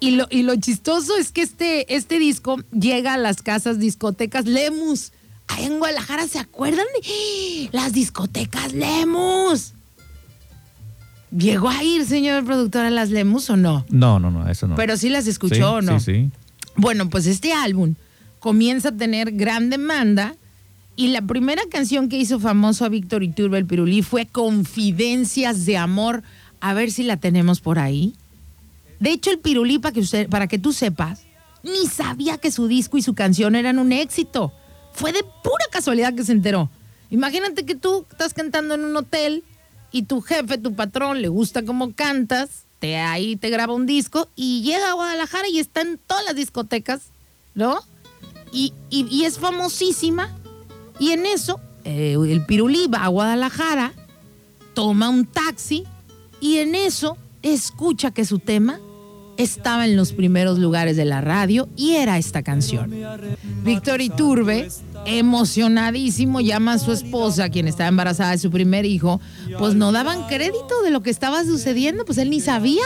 Y lo, y lo chistoso es que este, este disco llega a las casas discotecas Lemus. Ahí en Guadalajara, ¿se acuerdan de las discotecas Lemus? ¿Llegó a ir, señor productor, a las Lemus o no? No, no, no, eso no. Pero sí las Sí, escuchó o no. Sí, sí. Bueno, pues este álbum comienza a tener gran demanda y la primera canción que hizo famoso a Víctor Iturbe el Pirulí fue Confidencias de Amor. A ver si la tenemos por ahí. De hecho, el Pirulí, para que, usted, para que tú sepas, ni sabía que su disco y su canción eran un éxito. Fue de pura casualidad que se enteró. Imagínate que tú estás cantando en un hotel y tu jefe, tu patrón, le gusta cómo cantas, te ahí te graba un disco y llega a Guadalajara y está en todas las discotecas, ¿no? Y, y- es famosísima. Y en eso, eh, el Pirulí va a Guadalajara, toma un taxi y en eso escucha que su tema estaba en los primeros lugares de la radio y era esta canción. Víctor Iturbe, emocionadísimo, llama a su esposa, quien estaba embarazada de su primer hijo, pues no daban crédito de lo que estaba sucediendo, pues él ni sabía.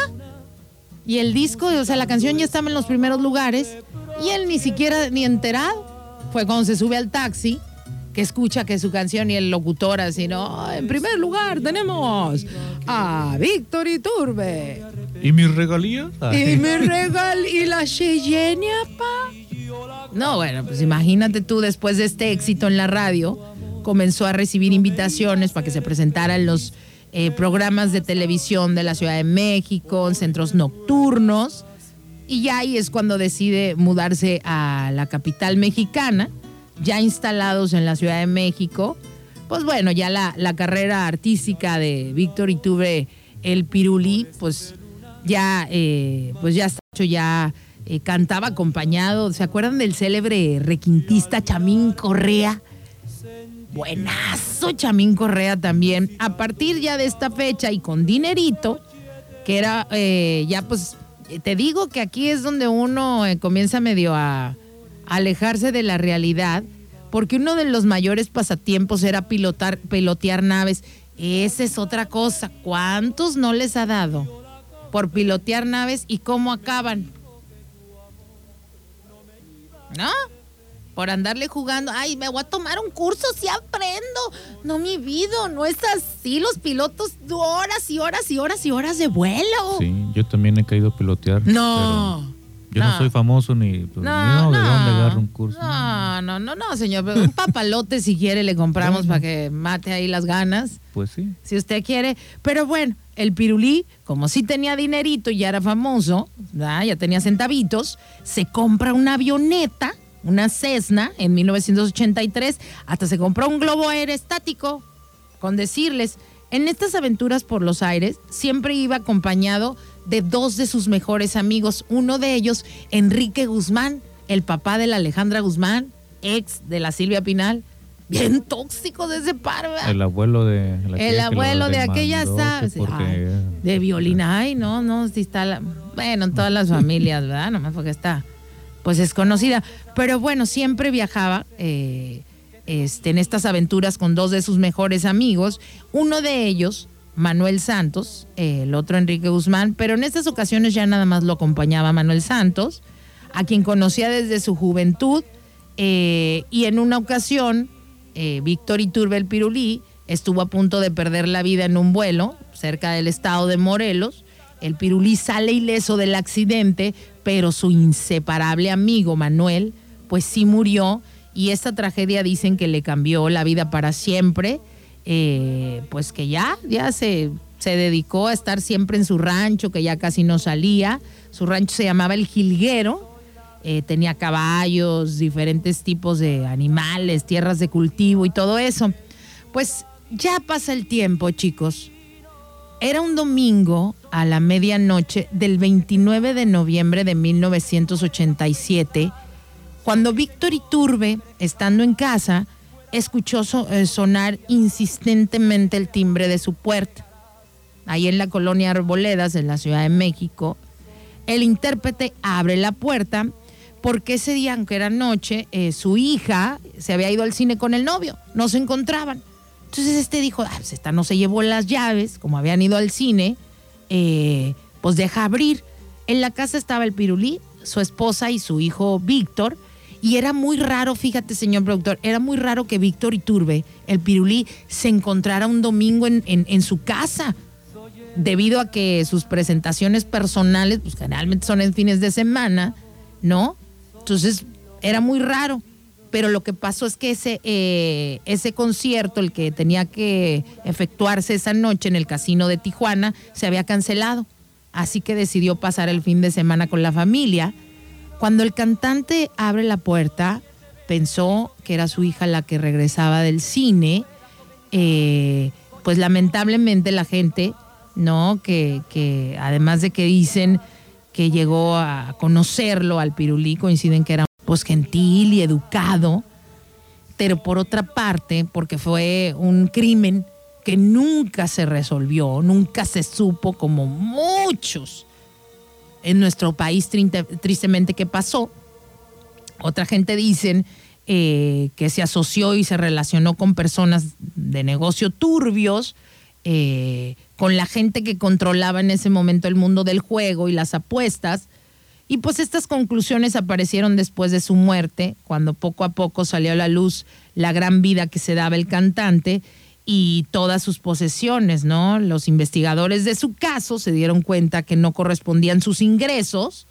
Y el disco, o sea, la canción ya estaba en los primeros lugares Y él ni siquiera ni enterado. Fue cuando se sube al taxi que escucha que su canción y el locutor así, ¿no? En primer lugar tenemos a Víctor Iturbe. ¿Y mis regalías? Y mi regal y la Cheyenne, pa. No, bueno, pues imagínate tú después de este éxito en la radio, comenzó a recibir invitaciones para que se presentara en los eh, programas de televisión de la Ciudad de México, en centros nocturnos. Y ya ahí es cuando decide mudarse a la capital mexicana ya instalados en la Ciudad de México, pues bueno, ya la, la carrera artística de Víctor Iturbe el Pirulí, pues ya, eh, pues ya hecho, ya eh, cantaba acompañado. ¿Se acuerdan del célebre requintista Chamín Correa? Buenazo Chamín Correa también. A partir ya de esta fecha y con dinerito, que era eh, ya pues, te digo que aquí es donde uno comienza medio a alejarse de la realidad, porque uno de los mayores pasatiempos era pilotar, pilotear naves. Esa es otra cosa. ¿Cuántos no les ha dado por pilotear naves y cómo acaban? ¿No? Por andarle jugando. Ay, me voy a tomar un curso si aprendo. No, mi vida, no es así. Los pilotos horas y horas y horas y horas de vuelo. Sí, yo también he caído a pilotear. No. Yo no, soy famoso ni, pues, no, ni de no, dónde agarro un curso. No, no, no, no, señor. Un papalote si quiere le compramos para que mate ahí las ganas. Pues sí. Si usted quiere. Pero bueno, el pirulí, como sí tenía dinerito y ya era famoso, ya tenía centavitos, se compra una avioneta, una Cessna, en 1983. Hasta se compró un globo aerostático, con decirles. En estas aventuras por los aires, siempre iba acompañado de dos de sus mejores amigos. Uno de ellos, Enrique Guzmán, el papá de la Alejandra Guzmán, ex de la Silvia Pinal. Bien tóxico de ese par, ¿verdad? El abuelo de la El abuelo de aquella porque- Ay, de violín. Ay, no, no, si está. la- bueno, en todas las familias, ¿verdad? Nomás porque está. Pues es conocida. Pero bueno, siempre viajaba eh, este, en estas aventuras con dos de sus mejores amigos. Uno de ellos, Manuel Santos, eh, el otro Enrique Guzmán. Pero en estas ocasiones ya nada más lo acompañaba Manuel Santos, a quien conocía desde su juventud. eh, y en una ocasión, eh, Víctor Iturbe el Pirulí estuvo a punto de perder la vida en un vuelo cerca del estado de Morelos. El Pirulí sale ileso del accidente, pero su inseparable amigo Manuel, pues sí murió. Y esta tragedia dicen que le cambió la vida para siempre. eh, pues que ya, ya se, se dedicó a estar siempre en su rancho, que ya casi no salía. Su rancho se llamaba El Jilguero. Eh, tenía caballos, diferentes tipos de animales, tierras de cultivo y todo eso. Pues ya pasa el tiempo, chicos. Era un domingo a la medianoche del 29 de noviembre de 1987, cuando Víctor Iturbe, estando en casa, escuchó eh, sonar insistentemente el timbre de su puerta. Ahí en la colonia Arboledas, en la Ciudad de México, el intérprete abre la puerta porque ese día, aunque era noche, eh, su hija se había ido al cine con el novio, no se encontraban. Entonces este dijo, ah, pues esta no se llevó las llaves, como habían ido al cine, eh, pues deja abrir. En la casa estaba el pirulí, su esposa y su hijo Víctor, y era muy raro, fíjate señor productor, era muy raro que Víctor Iturbe, el pirulí, se encontrara un domingo en, en- en su casa debido a que sus presentaciones personales, pues generalmente son en fines de semana, ¿no? Entonces era muy raro. Pero lo que pasó es que ese, eh, ese concierto, el que tenía que efectuarse esa noche en el casino de Tijuana, se había cancelado. Así que decidió pasar el fin de semana con la familia. Cuando el cantante abre la puerta, pensó que era su hija la que regresaba del cine. Eh, pues lamentablemente la gente, ¿no? Que, que además de que dicen que llegó a conocerlo al pirulí, coinciden que era pues gentil y educado, pero por otra parte, porque fue un crimen que nunca se resolvió, nunca se supo como muchos en nuestro país tristemente que pasó. Otra gente dicen eh, que se asoció y se relacionó con personas de negocio turbios, eh, con la gente que controlaba en ese momento el mundo del juego y las apuestas, Y pues estas conclusiones aparecieron después de su muerte, cuando poco a poco salió a la luz la gran vida que se daba el cantante y todas sus posesiones, ¿no? Los investigadores de su caso se dieron cuenta que no correspondían sus ingresos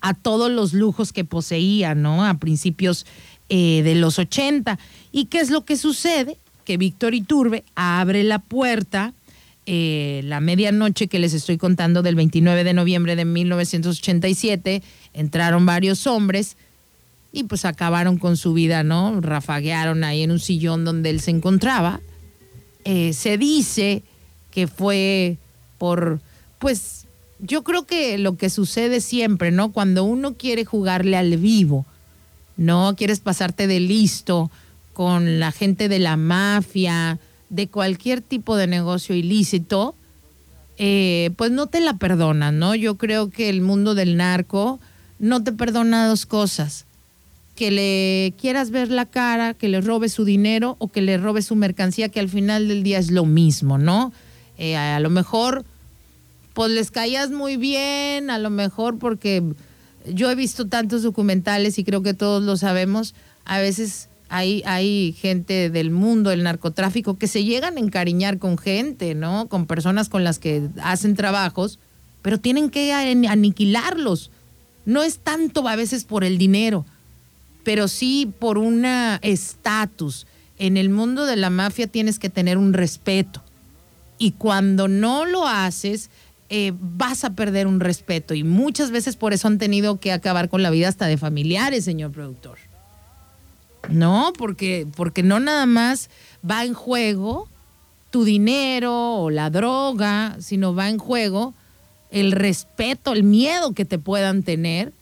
a todos los lujos que poseía, ¿no? A principios eh, de los 80. ¿Y qué es lo que sucede? Que Víctor Iturbe abre la puerta eh, la medianoche que les estoy contando del 29 de noviembre de 1987, entraron varios hombres y pues acabaron con su vida, ¿no? Rafaguearon ahí en un sillón donde él se encontraba. Eh, se dice que fue por, pues yo creo que lo que sucede siempre, ¿no? Cuando uno quiere jugarle al vivo, ¿no? Quieres pasarte de listo con la gente de la mafia, de cualquier tipo de negocio ilícito, eh, pues no te la perdonan, ¿no? Yo creo que el mundo del narco no te perdona dos cosas. Que le quieras ver la cara, que le robes su dinero o que le robes su mercancía, que al final del día es lo mismo, ¿no? Eh, a lo mejor, pues les caías muy bien, a lo mejor porque yo he visto tantos documentales y creo que todos lo sabemos, a veces hay, hay gente del mundo del narcotráfico que se llegan a encariñar con gente, ¿no? Con personas con las que hacen trabajos, pero tienen que aniquilarlos. No es tanto a veces por el dinero, pero sí por un estatus. En el mundo de la mafia tienes que tener un respeto. Y cuando no lo haces, eh, vas a perder un respeto. Y muchas veces por eso han tenido que acabar con la vida hasta de familiares, señor productor. No, porque, porque no nada más va en juego tu dinero o la droga, sino va en juego el respeto, el miedo que te puedan tener,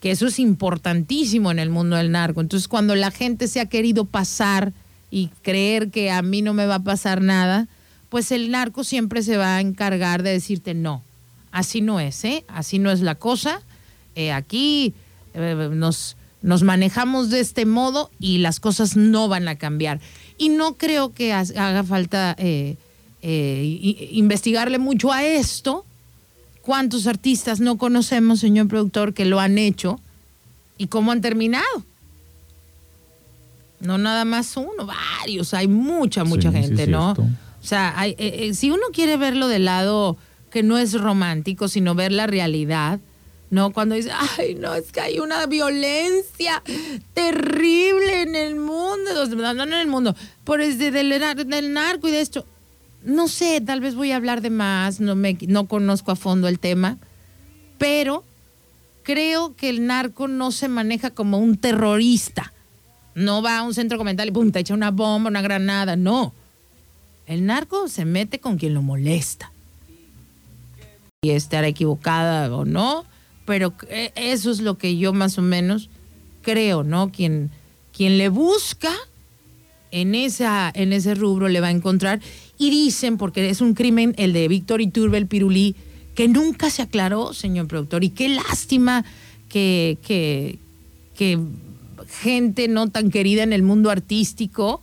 que eso es importantísimo en el mundo del narco. Entonces, cuando la gente se ha querido pasar y creer que a mí no me va a pasar nada, pues el narco siempre se va a encargar de decirte no, así no es, ¿eh? Así no es la cosa. Eh, aquí eh, nos nos manejamos de este modo y las cosas no van a cambiar. Y no creo que haga falta eh, eh, investigarle mucho a esto. ¿Cuántos artistas no conocemos, señor productor, que lo han hecho y cómo han terminado? No nada más uno, varios, hay mucha, mucha gente, ¿no? O sea, eh, si uno quiere verlo del lado que no es romántico, sino ver la realidad, ¿no? Cuando dice, ay, no, es que hay una violencia terrible en el mundo, no, en el mundo, por del, del narco y de esto. No sé, tal vez voy a hablar de más, no, me, no conozco a fondo el tema, pero creo que el narco no se maneja como un terrorista. No va a un centro comercial y pum, te echa una bomba, una granada, no. El narco se mete con quien lo molesta. Y estará equivocada o no, pero eh, eso es lo que yo más o menos creo, ¿no? Quien, quien le busca en, esa, en ese rubro le va a encontrar. Y dicen, porque es un crimen el de Víctor Iturbe, el pirulí, que nunca se aclaró, señor productor. Y qué lástima que, que, que gente no tan querida en el mundo artístico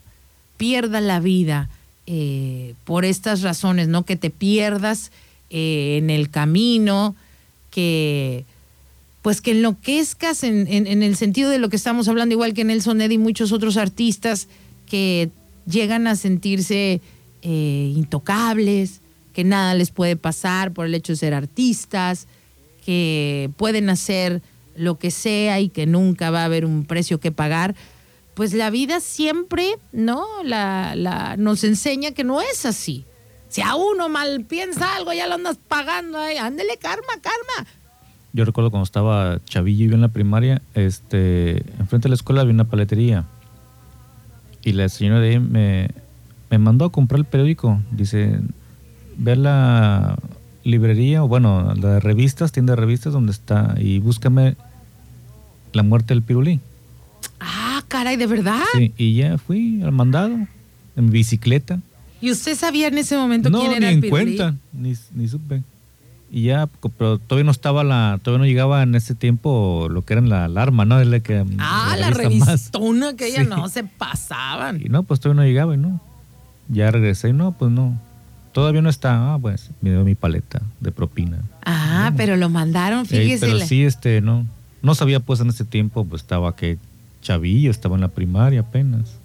pierda la vida eh, por estas razones, ¿no? Que te pierdas eh, en el camino, que pues que enloquezcas en, en, el sentido de lo que estamos hablando, igual que Nelson Ed y muchos otros artistas que llegan a sentirse eh, intocables, que nada les puede pasar por el hecho de ser artistas, que pueden hacer lo que sea y que nunca va a haber un precio que pagar, pues la vida siempre, ¿no? La, la, nos enseña que no es así. Si a uno mal piensa algo, ya lo andas pagando. Ándele, karma, karma yo recuerdo cuando estaba chavillo y yo en la primaria, este, enfrente de la escuela había una paletería. Y la señora de ahí me, mandó a comprar el periódico. Dice, ve la librería, o bueno, la de revistas, tienda de revistas, donde está, y búscame la muerte del pirulí. Ah, caray, ¿de verdad? Sí, y ya fui al mandado, en bicicleta. ¿Y usted sabía en ese momento quién era el pirulí? No, ni en cuenta, ni, ni supe y ya, pero todavía no estaba la, todavía no llegaba en ese tiempo lo que era la alarma, ¿no? Es la que ah, la, revistona que ella no se pasaban. Y no, pues todavía no llegaba y no. Ya regresé y no, pues no. todavía no está. Ah, pues me dio mi paleta de propina. Ah, pero lo mandaron, fíjese. pero la- sí, este, no. No sabía, pues, en ese tiempo, pues, estaba que chavillo, estaba en la primaria apenas.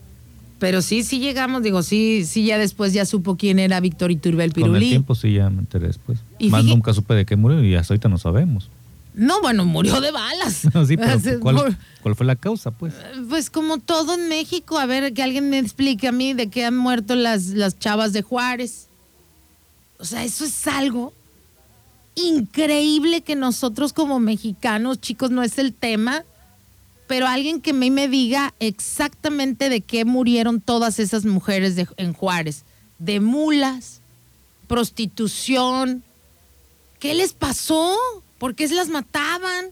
Pero sí, sí llegamos, digo, sí, sí, ya después ya supo quién era Víctor Iturbel Con el Pirulí. tiempo sí ya me enteré después. Y Más fíjate- nunca supe de qué murió y hasta ahorita no sabemos. No, bueno, murió de balas. sí, pero Hace- ¿cuál, cuál fue la causa, pues? Pues como todo en México, a ver, que alguien me explique a mí de qué han muerto las, las chavas de Juárez. O sea, eso es algo increíble que nosotros como mexicanos, chicos, no es el tema, pero alguien que mí me diga exactamente de qué murieron todas esas mujeres en Juárez. De mulas, prostitución. ¿Qué les pasó? ¿Por qué se las mataban?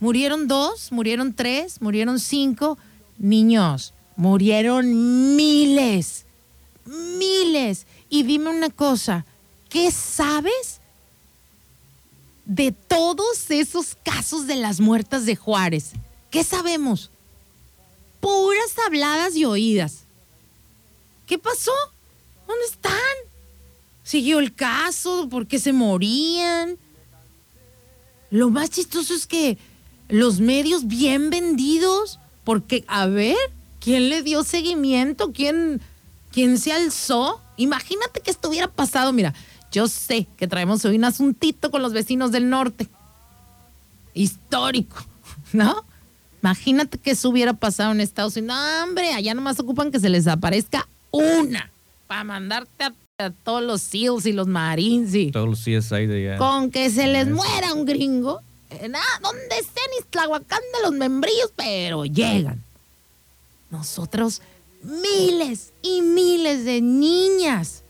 Murieron dos, murieron tres, murieron cinco. Niños, murieron miles, miles. Y dime una cosa, ¿qué sabes de todos esos casos de las muertas de Juárez? ¿Qué sabemos? Puras habladas y oídas. ¿Qué pasó? ¿Dónde están? ¿Siguió el caso? ¿Por qué se morían? Lo más chistoso es que los medios bien vendidos, porque, a ver, ¿quién le dio seguimiento? ¿Quién, quién se alzó? Imagínate que esto hubiera pasado. Mira, yo sé que traemos hoy un asuntito con los vecinos del norte. Histórico, ¿no? Imagínate que eso hubiera pasado en Estados Unidos. No, hombre, allá nomás ocupan que se les aparezca una para mandarte a, a todos los SEALs y los Marines y... Todos los CSI de allá. Con que se les muera un gringo, eh, nada, donde estén Iztlahuacán de los membrillos, pero llegan. Nosotros, miles y miles de niñas,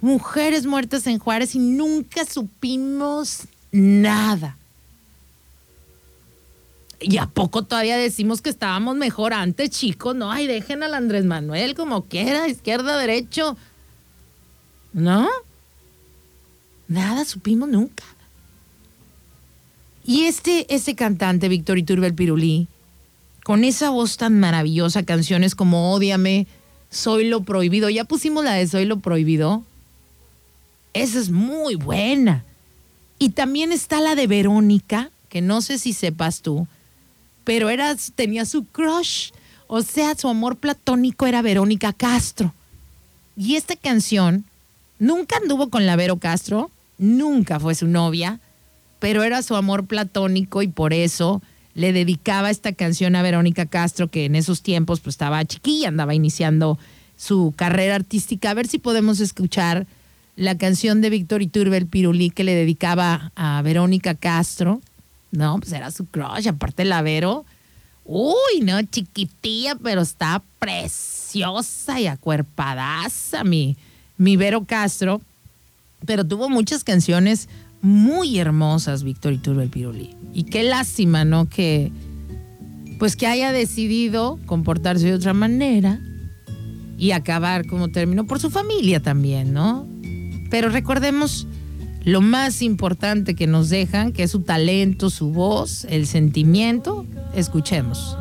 mujeres muertas en Juárez y nunca supimos nada. ¿Y a poco todavía decimos que estábamos mejor antes, chicos? No, ay, dejen al Andrés Manuel como quiera, izquierda, derecho. ¿No? Nada supimos nunca. Y este, este cantante, Víctor Iturbel Pirulí, con esa voz tan maravillosa, canciones como Ódiame, Soy lo Prohibido, ya pusimos la de Soy lo Prohibido. Esa es muy buena. Y también está la de Verónica, que no sé si sepas tú, pero era, tenía su crush. O sea, su amor platónico era Verónica Castro. Y esta canción nunca anduvo con la Vero Castro, nunca fue su novia, pero era su amor platónico y por eso le dedicaba esta canción a Verónica Castro, que en esos tiempos pues estaba chiquilla, andaba iniciando su carrera artística. A ver si podemos escuchar la canción de Víctor Iturbel Pirulí que le dedicaba a Verónica Castro. No, pues era su crush, aparte la Vero. Uy, no, chiquitilla, pero está preciosa y acuerpadaza mi, mi Vero Castro. Pero tuvo muchas canciones muy hermosas, Víctor Iturbel Pirulí. Y qué lástima, ¿no? Que, pues que haya decidido comportarse de otra manera y acabar como terminó por su familia también, ¿no? Pero recordemos lo más importante que nos dejan, que es su talento, su voz, el sentimiento. Escuchemos.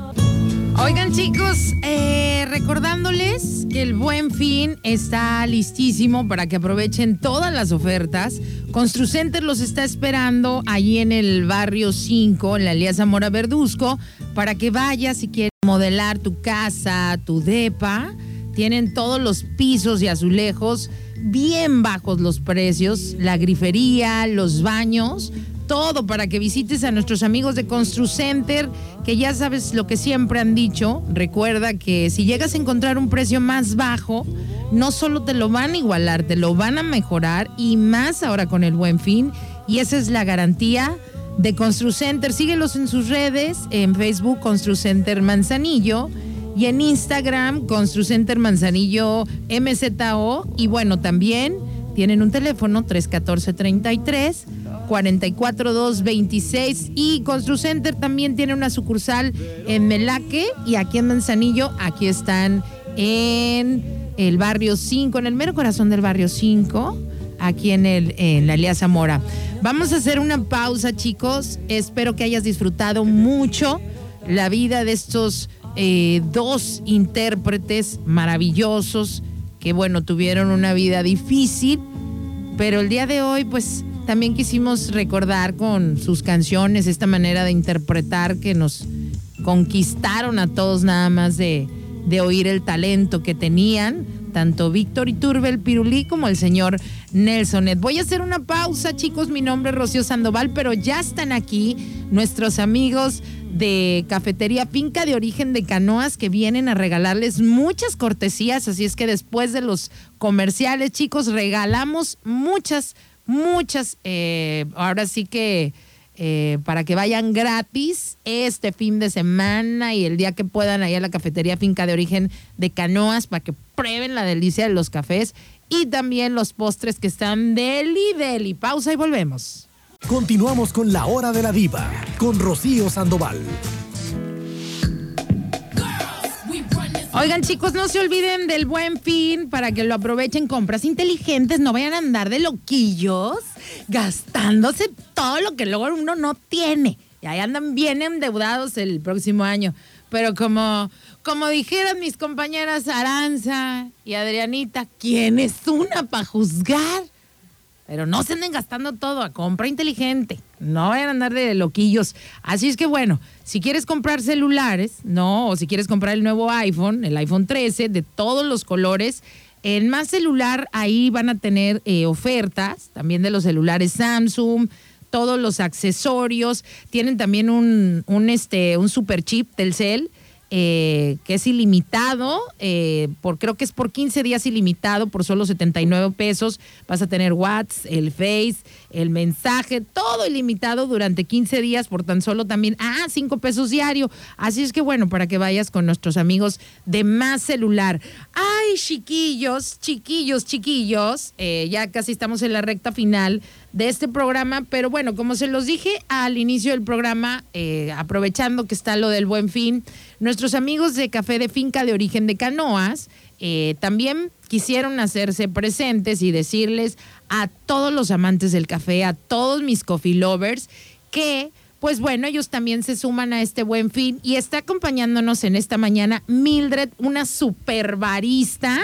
Oigan chicos, eh, recordándoles que el buen fin está listísimo para que aprovechen todas las ofertas. Construcenter los está esperando allí en el barrio 5, en la Alianza Mora Verduzco, para que vayas si quieres modelar tu casa, tu depa. Tienen todos los pisos y azulejos, bien bajos los precios, la grifería, los baños, todo para que visites a nuestros amigos de Construcenter, que ya sabes lo que siempre han dicho. Recuerda que si llegas a encontrar un precio más bajo, no solo te lo van a igualar, te lo van a mejorar y más ahora con el buen fin. Y esa es la garantía de Construcenter. Síguelos en sus redes, en Facebook Construcenter Manzanillo y en Instagram Construcenter Manzanillo MZO. Y bueno, también tienen un teléfono 314-33. 44226 y Construcenter también tiene una sucursal en Melaque y aquí en Manzanillo, aquí están en el barrio 5, en el mero corazón del barrio 5, aquí en, el, en la Alianza Mora. Vamos a hacer una pausa, chicos. Espero que hayas disfrutado mucho la vida de estos eh, dos intérpretes maravillosos que bueno, tuvieron una vida difícil, pero el día de hoy pues también quisimos recordar con sus canciones esta manera de interpretar que nos conquistaron a todos nada más de, de oír el talento que tenían, tanto Víctor Iturbe, el Pirulí, como el señor Nelsonet. Voy a hacer una pausa, chicos. Mi nombre es Rocío Sandoval, pero ya están aquí nuestros amigos de Cafetería Pinca de Origen de Canoas que vienen a regalarles muchas cortesías. Así es que después de los comerciales, chicos, regalamos muchas, muchas. eh, ahora sí que eh, para que vayan gratis este fin de semana y el día que puedan allá a la cafetería Finca de Origen de Canoas para que prueben la delicia de los cafés y también los postres que están deli deli. Pausa y volvemos. Continuamos con la hora de la diva con Rocío Sandoval. Oigan chicos, no se olviden del buen fin para que lo aprovechen compras inteligentes, no vayan a andar de loquillos gastándose todo lo que luego uno no tiene. Y ahí andan bien endeudados el próximo año. Pero como, como dijeron mis compañeras Aranza y Adrianita, ¿quién es una para juzgar? Pero no se anden gastando todo a compra inteligente. No vayan a andar de loquillos. Así es que bueno, si quieres comprar celulares, ¿no? O si quieres comprar el nuevo iPhone, el iPhone 13, de todos los colores, en Más Celular ahí van a tener eh, ofertas, también de los celulares Samsung, todos los accesorios. Tienen también un, un, este, un super chip Telcel. Eh, que es ilimitado, eh, por, creo que es por 15 días ilimitado, por solo 79 pesos. Vas a tener WhatsApp, el Face, el mensaje, todo ilimitado durante 15 días por tan solo también, ah, 5 pesos diario. Así es que bueno, para que vayas con nuestros amigos de Más Celular. Ay, chiquillos, chiquillos, chiquillos, eh, ya casi estamos en la recta final de este programa, pero bueno, como se los dije al inicio del programa, eh, aprovechando que está lo del buen fin, nuestros amigos de Café de Finca de Origen de Canoas eh, también quisieron hacerse presentes y decirles a todos los amantes del café, a todos mis coffee lovers, que pues bueno, ellos también se suman a este buen fin y está acompañándonos en esta mañana Mildred, una super barista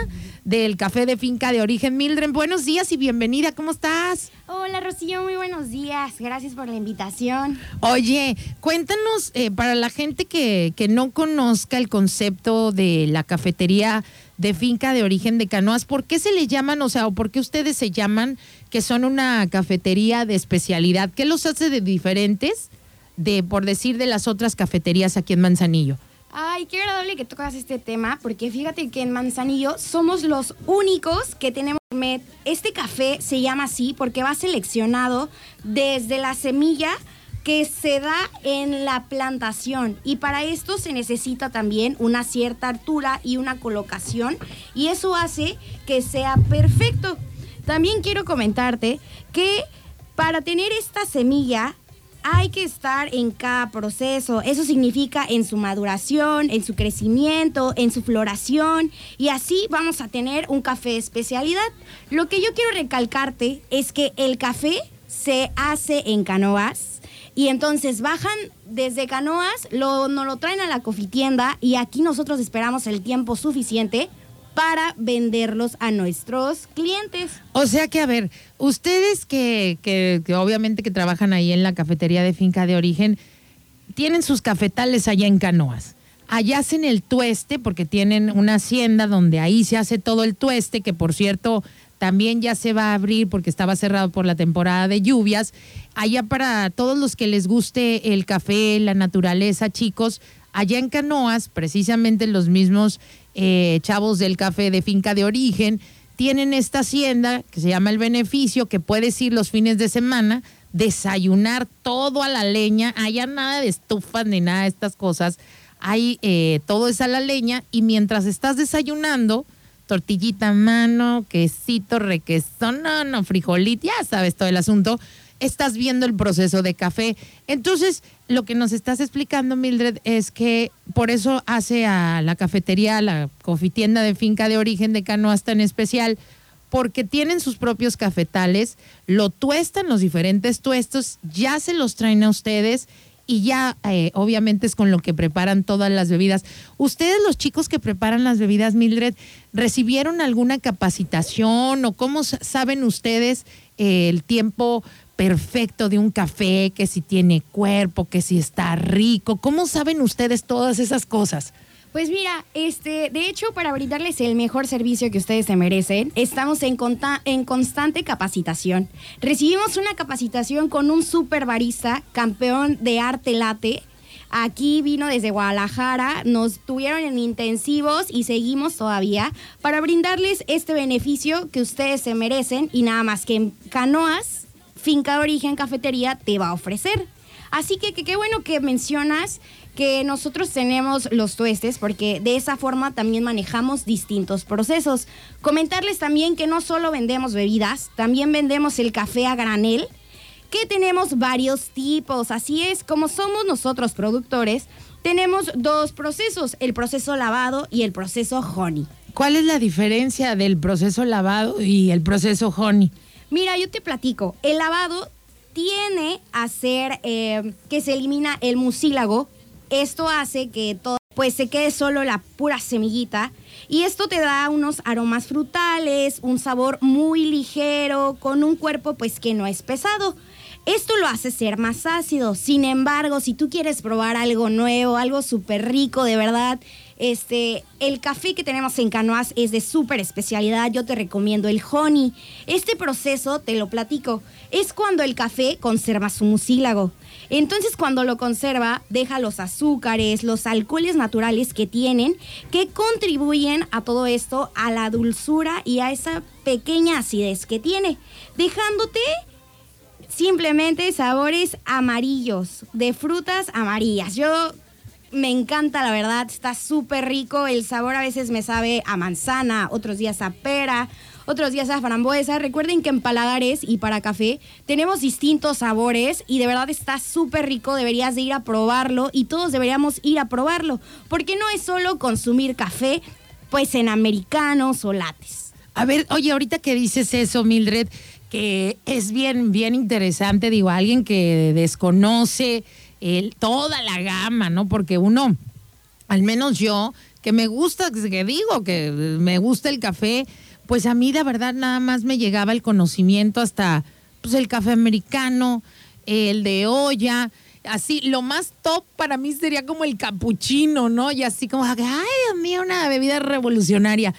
del café de finca de origen. Mildred, buenos días y bienvenida, ¿cómo estás? Hola Rocío, muy buenos días. Gracias por la invitación. Oye, cuéntanos eh, para la gente que, que no conozca el concepto de la cafetería de finca de origen de canoas, ¿por qué se le llaman, o sea, o por qué ustedes se llaman que son una cafetería de especialidad? ¿Qué los hace de diferentes de, por decir, de las otras cafeterías aquí en Manzanillo? Ay, qué agradable que tocas este tema, porque fíjate que en Manzanillo somos los únicos que tenemos. Este café se llama así porque va seleccionado desde la semilla que se da en la plantación y para esto se necesita también una cierta altura y una colocación y eso hace que sea perfecto. También quiero comentarte que para tener esta semilla hay que estar en cada proceso. Eso significa en su maduración, en su crecimiento, en su floración. Y así vamos a tener un café de especialidad. Lo que yo quiero recalcarte es que el café se hace en canoas. Y entonces bajan desde canoas, lo, nos lo traen a la cofitienda y aquí nosotros esperamos el tiempo suficiente para venderlos a nuestros clientes. O sea que, a ver, ustedes que, que, que obviamente que trabajan ahí en la cafetería de finca de origen, tienen sus cafetales allá en Canoas. Allá hacen el tueste porque tienen una hacienda donde ahí se hace todo el tueste, que por cierto también ya se va a abrir porque estaba cerrado por la temporada de lluvias. Allá para todos los que les guste el café, la naturaleza, chicos, allá en Canoas, precisamente los mismos eh, chavos del café de finca de origen, tienen esta hacienda que se llama El Beneficio, que puedes ir los fines de semana, desayunar todo a la leña, allá nada de estufas ni nada de estas cosas, hay eh, todo es a la leña y mientras estás desayunando, tortillita a mano, quesito, requesón, no, no, frijolito, ya sabes todo el asunto, estás viendo el proceso de café. Entonces, lo que nos estás explicando, Mildred, es que por eso hace a la cafetería, la cofitienda de finca de origen de Canoas tan especial, porque tienen sus propios cafetales, lo tuestan los diferentes tuestos, ya se los traen a ustedes y ya eh, obviamente es con lo que preparan todas las bebidas. ¿Ustedes, los chicos que preparan las bebidas, Mildred, recibieron alguna capacitación o cómo saben ustedes eh, el tiempo perfecto de un café, que si tiene cuerpo, que si está rico? ¿Cómo saben ustedes todas esas cosas? Pues mira, este, de hecho, para brindarles el mejor servicio que ustedes se merecen, estamos en, conta- en constante capacitación. Recibimos una capacitación con un super barista, campeón de arte late. Aquí vino desde Guadalajara, nos tuvieron en intensivos y seguimos todavía para brindarles este beneficio que ustedes se merecen y nada más que en Canoas, Finca de Origen Cafetería te va a ofrecer. Así que qué bueno que mencionas que nosotros tenemos los tuestes porque de esa forma también manejamos distintos procesos. Comentarles también que no solo vendemos bebidas, también vendemos el café a granel, que tenemos varios tipos. Así es, como somos nosotros productores, tenemos dos procesos, el proceso lavado y el proceso honey. ¿Cuál es la diferencia del proceso lavado y el proceso honey? Mira, yo te platico. El lavado tiene a ser eh, que se elimina el mucílago. Esto hace que todo, pues se quede solo la pura semillita. Y esto te da unos aromas frutales, un sabor muy ligero, con un cuerpo pues que no es pesado. Esto lo hace ser más ácido. Sin embargo, si tú quieres probar algo nuevo, algo súper rico, de verdad, este, el café que tenemos en Canoas es de súper especialidad. Yo te recomiendo el honey. Este proceso, te lo platico, es cuando el café conserva su mucílago. Entonces, cuando lo conserva, deja los azúcares, los alcoholes naturales que tienen, que contribuyen a todo esto, a la dulzura y a esa pequeña acidez que tiene, dejándote simplemente sabores amarillos, de frutas amarillas. Yo me encanta, la verdad, está súper rico. El sabor a veces me sabe a manzana, otros días a pera, otros días a frambuesa. Recuerden que en paladares y para café tenemos distintos sabores y de verdad está súper rico. Deberías de ir a probarlo y todos deberíamos ir a probarlo, porque no es solo consumir café, pues en americanos o lates. A ver, oye, ahorita que dices eso, Mildred, que es bien, bien interesante, digo, alguien que desconoce toda la gama, ¿no? Porque uno, al menos yo, que me gusta, que digo que me gusta el café, pues a mí la verdad nada más me llegaba el conocimiento hasta pues el café americano, el de olla, así, lo más top para mí sería como el capuchino, ¿no? Y así como, ay, Dios mío, una bebida revolucionaria.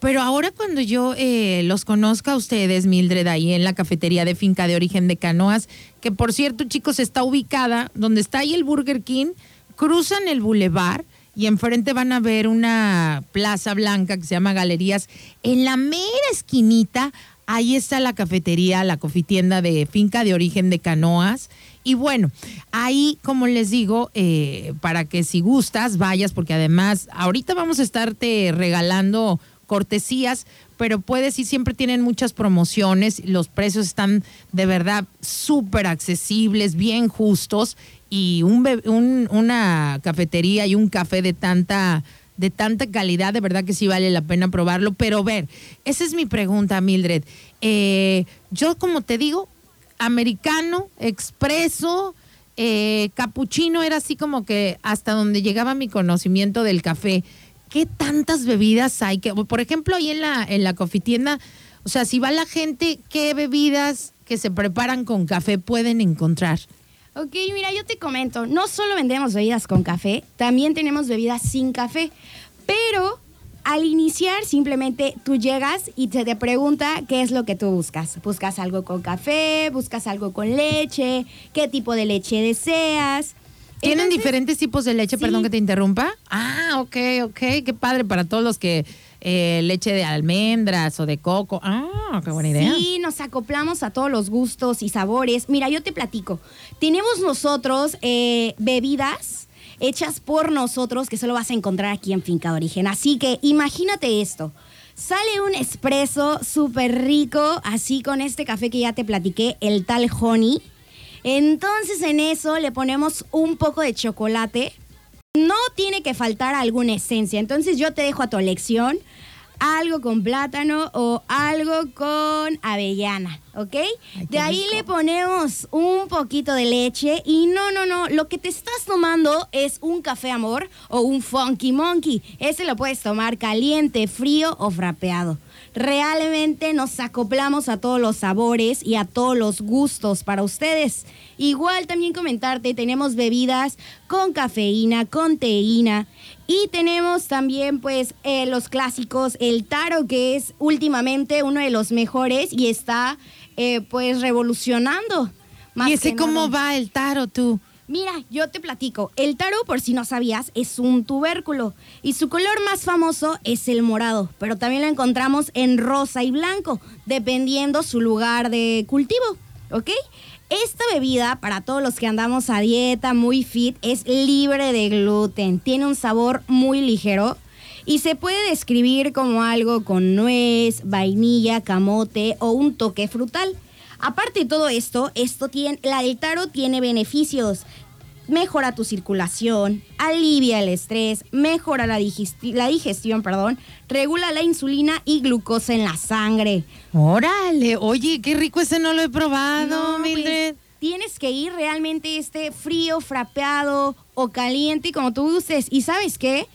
Pero ahora cuando yo eh, los conozca a ustedes, Mildred, ahí en la cafetería de Finca de Origen de Canoas, que por cierto, chicos, está ubicada donde está ahí el Burger King, cruzan el bulevar y enfrente van a ver una plaza blanca que se llama Galerías. En la mera esquinita, ahí está la cafetería, la cofitienda de Finca de Origen de Canoas. Y bueno, ahí, como les digo, eh, para que si gustas, vayas, porque además, ahorita vamos a estarte regalando cortesías, pero puedes y siempre tienen muchas promociones, los precios están de verdad súper accesibles, bien justos y un, una cafetería y un café de tanta de tanta calidad, de verdad que sí vale la pena probarlo. Pero ver, esa es mi pregunta, Mildred. Eh, yo, como te digo, americano, expreso, eh, capuchino era así como que hasta donde llegaba mi conocimiento del café. ¿Qué tantas bebidas hay? Que, por ejemplo, ahí en la, en la cofitienda, o sea, si va la gente, ¿qué bebidas que se preparan con café pueden encontrar? Ok, mira, yo te comento, no solo vendemos bebidas con café, también tenemos bebidas sin café, pero al iniciar simplemente tú llegas y se te pregunta qué es lo que tú buscas. ¿Buscas algo con café? ¿Buscas algo con leche? ¿Qué tipo de leche deseas? ¿Tienen Entonces, diferentes tipos de leche? sí. Perdón que te interrumpa. Ah, ok, ok. Qué padre para todos los que eh, leche de almendras o de coco. Ah, qué buena idea. Sí, nos acoplamos a todos los gustos y sabores. Mira, yo te platico. Tenemos nosotros eh, bebidas hechas por nosotros que solo vas a encontrar aquí en Finca de Origen. Así que imagínate esto. Sale un espresso súper rico, así con este café que ya te platiqué, el tal honey. Entonces en eso le ponemos un poco de chocolate. No tiene que faltar alguna esencia. Entonces yo te dejo a tu elección. algo con plátano o algo con avellana, ¿ok? de ahí le ponemos un poquito de leche y no, no, no, lo que te estás tomando es un café amor o un funky monkey. Ese lo puedes tomar caliente, frío o frapeado. Realmente nos acoplamos a todos los sabores y a todos los gustos para ustedes. Igual también comentarte, tenemos bebidas con cafeína, con teína y tenemos también pues eh, los clásicos, el taro que es últimamente uno de los mejores y está eh, pues revolucionando. ¿Y ese cómo va el taro tú? Mira, yo te platico. El taro, por si no sabías, es un tubérculo y su color más famoso es el morado, pero también lo encontramos en rosa y blanco, dependiendo su lugar de cultivo, ¿ok? Esta bebida, para todos los que andamos a dieta, muy fit, es libre de gluten, tiene un sabor muy ligero y se puede describir como algo con nuez, vainilla, camote o un toque frutal. Aparte de todo esto, esto tiene, la del taro tiene beneficios. Mejora tu circulación, alivia el estrés, mejora la, la digestión, perdón, regula la insulina y glucosa en la sangre. Órale, oye, qué rico ese no lo he probado, pues, Mildred. tienes que ir realmente este frío, frapeado o caliente como tú gustes. ¿Y sabes qué?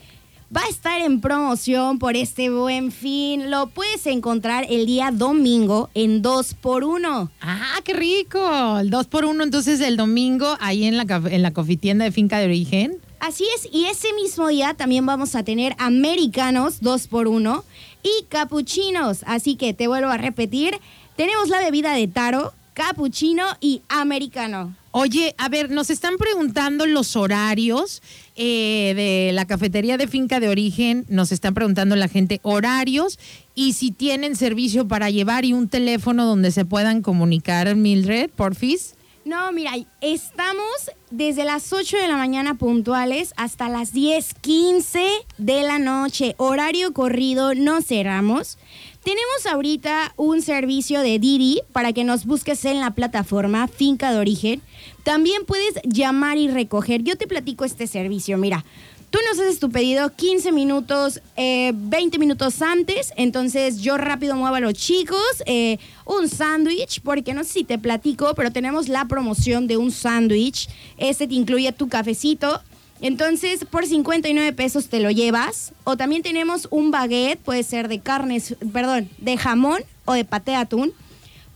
Va a estar en promoción por este buen fin. Lo puedes encontrar el día domingo en 2x1. Ah, qué rico. El 2x1 entonces el domingo ahí en la, en la cofitienda de Finca de Origen. Así es, y ese mismo día también vamos a tener americanos 2x1 y capuchinos. Así que te vuelvo a repetir, tenemos la bebida de taro, capuchino y americano. Oye, a ver, nos están preguntando los horarios eh, de la cafetería de finca de origen, nos están preguntando la gente horarios y si tienen servicio para llevar y un teléfono donde se puedan comunicar, Mildred, porfis. No, mira, estamos desde las 8 de la mañana puntuales hasta las 10:15 de la noche. Horario corrido, no cerramos. Tenemos ahorita un servicio de Didi para que nos busques en la plataforma Finca de Origen. También puedes llamar y recoger. Yo te platico este servicio. Mira, tú nos haces tu pedido 15 minutos, 20 eh, minutos antes. Entonces yo rápido muevo a los chicos eh, un sándwich, porque no sé si te platico, pero tenemos la promoción de un sándwich. Este te incluye tu cafecito entonces, por 59 pesos te lo llevas. O también tenemos un baguette, puede ser de carnes, perdón, de jamón o de paté atún.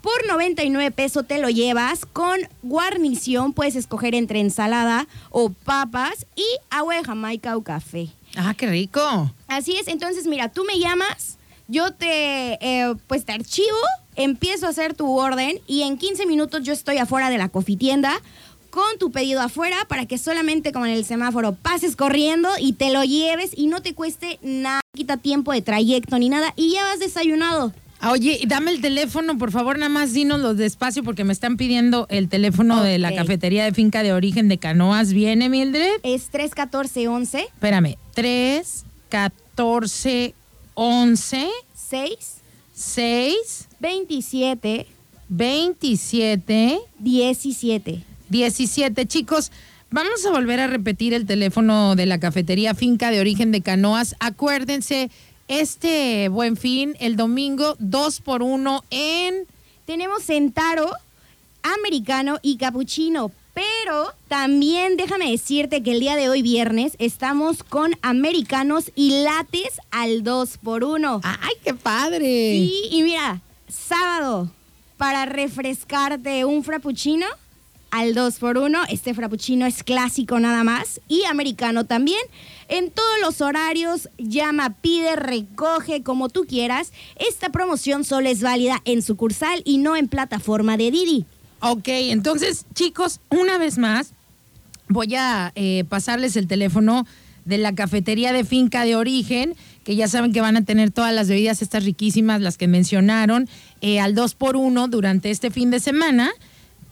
Por 99 pesos te lo llevas con guarnición, puedes escoger entre ensalada o papas y agua de Jamaica o café. Ah, qué rico. Así es, entonces mira, tú me llamas, yo te, eh, pues te archivo, empiezo a hacer tu orden y en 15 minutos yo estoy afuera de la cofitienda con tu pedido afuera para que solamente como en el semáforo pases corriendo y te lo lleves y no te cueste nada, quita tiempo de trayecto ni nada y ya vas desayunado. Ah, oye, dame el teléfono, por favor, nada más dinoslo despacio porque me están pidiendo el teléfono de la cafetería de finca de origen de Canoas. ¿Viene, Mildred? Es 314-11. Espérame, 314 11 6 6 27 27 17 17. Chicos, vamos a volver a repetir el teléfono de la cafetería Finca de Origen de Canoas. Acuérdense, este buen fin, el domingo, dos por uno en... Tenemos Centaro, americano y capuchino. Pero también déjame decirte que el día de hoy viernes estamos con americanos y lates al 2 por 1 ¡Ay, qué padre! Sí, y mira, sábado, para refrescarte un frappuccino, al 2x1. Este frappuccino es clásico nada más y americano también. En todos los horarios, llama, pide, recoge, como tú quieras. Esta promoción solo es válida en sucursal y no en plataforma de Didi. Ok, entonces chicos, una vez más, voy a eh, pasarles el teléfono de la cafetería de finca de origen, que ya saben que van a tener todas las bebidas estas riquísimas, las que mencionaron, eh, al 2 por 1 durante este fin de semana.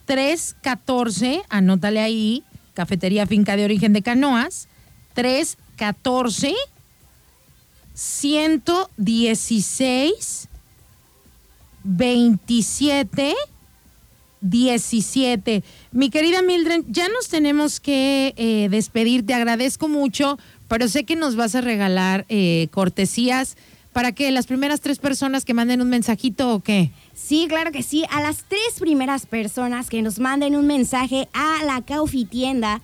314, anótale ahí, Cafetería Finca de Origen de Canoas, 314 116 27 17. Mi querida Mildred, ya nos tenemos que eh, despedir. Te agradezco mucho, pero sé que nos vas a regalar eh, cortesías ¿Para qué? ¿Las primeras tres personas que manden un mensajito o qué? Sí, claro que sí. A las tres primeras personas que nos manden un mensaje a la Caufi Tienda,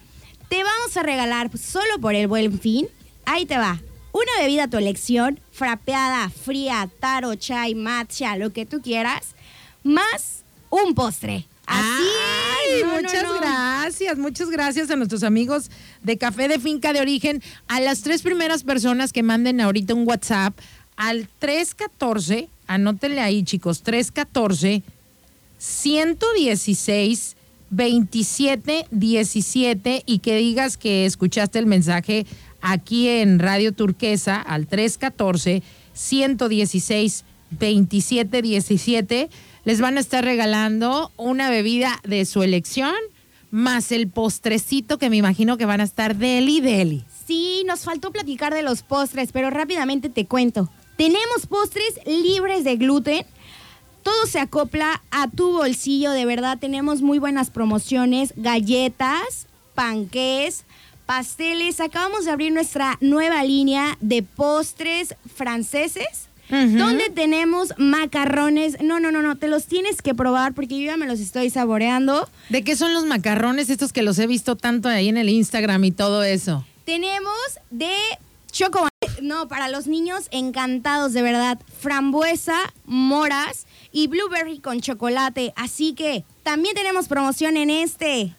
te vamos a regalar pues, solo por el buen fin. Ahí te va. Una bebida a tu elección, frapeada, fría, taro, chai, matcha, lo que tú quieras, más un postre. Así Ay, es. No, no, muchas no. gracias, muchas gracias a nuestros amigos de Café de Finca de Origen, a las tres primeras personas que manden ahorita un WhatsApp al 314, anótenle ahí chicos, 314 116 27 17 y que digas que escuchaste el mensaje aquí en Radio Turquesa al 314 116 27 17 les van a estar regalando una bebida de su elección más el postrecito que me imagino que van a estar deli deli. Sí, nos faltó platicar de los postres, pero rápidamente te cuento. Tenemos postres libres de gluten. Todo se acopla a tu bolsillo, de verdad. Tenemos muy buenas promociones, galletas, panqués, pasteles. Acabamos de abrir nuestra nueva línea de postres franceses. Ujú. Donde tenemos macarrones. No, no, no, no. Te los tienes que probar porque yo ya me los estoy saboreando. ¿De qué son los macarrones estos que los he visto tanto ahí en el Instagram y todo eso? Tenemos de chocolate. No, para los niños encantados, de verdad. Frambuesa, moras y blueberry con chocolate. Así que también tenemos promoción en este.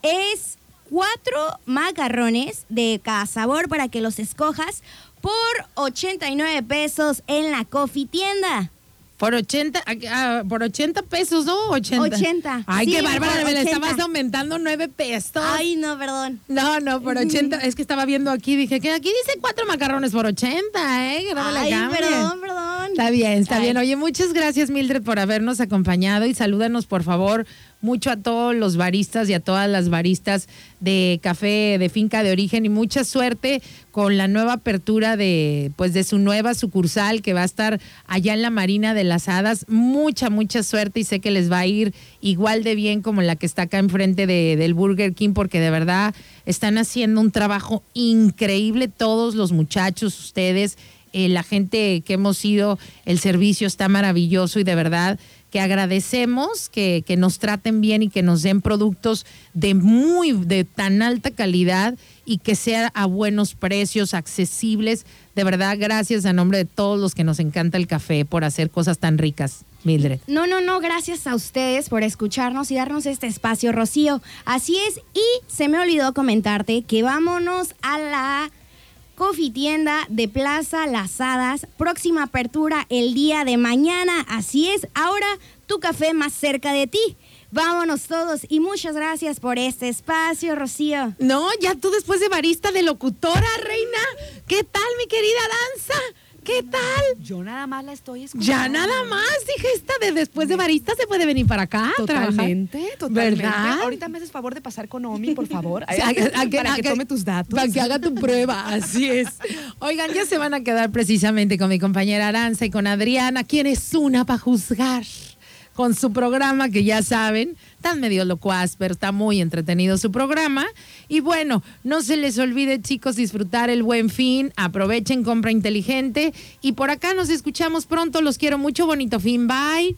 Es cuatro macarrones de cada sabor para que los escojas por 89 pesos en la Coffee Tienda. Por 80, ah, por 80 pesos, ¿no? 80. 80. Ay, Sí, qué bárbara, me la 80. estabas aumentando 9 pesos. Ay, no, perdón. No, no, por 80. Es que estaba viendo aquí, dije que aquí dice cuatro macarrones por 80, ¿eh? Que no la Ay, cambie. perdón, perdón. Está bien, está Ay. bien. Oye, muchas gracias, Mildred, por habernos acompañado y salúdanos, por favor, mucho a todos los baristas y a todas las baristas de café de finca de origen y mucha suerte con la nueva apertura de, pues, de su nueva sucursal que va a estar allá en la Marina de las Hadas. Mucha, mucha suerte y sé que les va a ir igual de bien como la que está acá enfrente de, del Burger King porque de verdad están haciendo un trabajo increíble todos los muchachos, ustedes eh, la gente que hemos ido, el servicio está maravilloso y de verdad que agradecemos que, que nos traten bien y que nos den productos de muy, de tan alta calidad y que sea a buenos precios, accesibles. De verdad, gracias a nombre de todos los que nos encanta el café por hacer cosas tan ricas, Mildred. No, no, no, gracias a ustedes por escucharnos y darnos este espacio, Rocío. Así es, y se me olvidó comentarte que vámonos a la Coffee Tienda de Plaza Las Hadas. Próxima apertura el día de mañana. Así es, ahora tu café más cerca de ti. Vámonos todos y muchas gracias por este espacio, Rocío. No, ya tú después de barista, de locutora, reina. ¿Qué tal, mi querida Danza? ¿Qué tal? Yo nada más la estoy escuchando. Ya nada más, dije esta de después de barista se puede venir para acá. trabajar. Totalmente, totalmente. ¿Verdad? Ahorita me haces favor de pasar con Omi, por favor. A a para que- tome tus datos. Para que haga tu prueba, así es. Oigan, ya se van a quedar precisamente con mi compañera Aranza y con Adriana, quien es una para juzgar con su programa que ya saben, tan medio locuaz, pero está muy entretenido su programa. Y bueno, no se les olvide chicos disfrutar el buen fin, aprovechen compra inteligente. Y por acá nos escuchamos pronto, los quiero mucho, bonito fin, bye.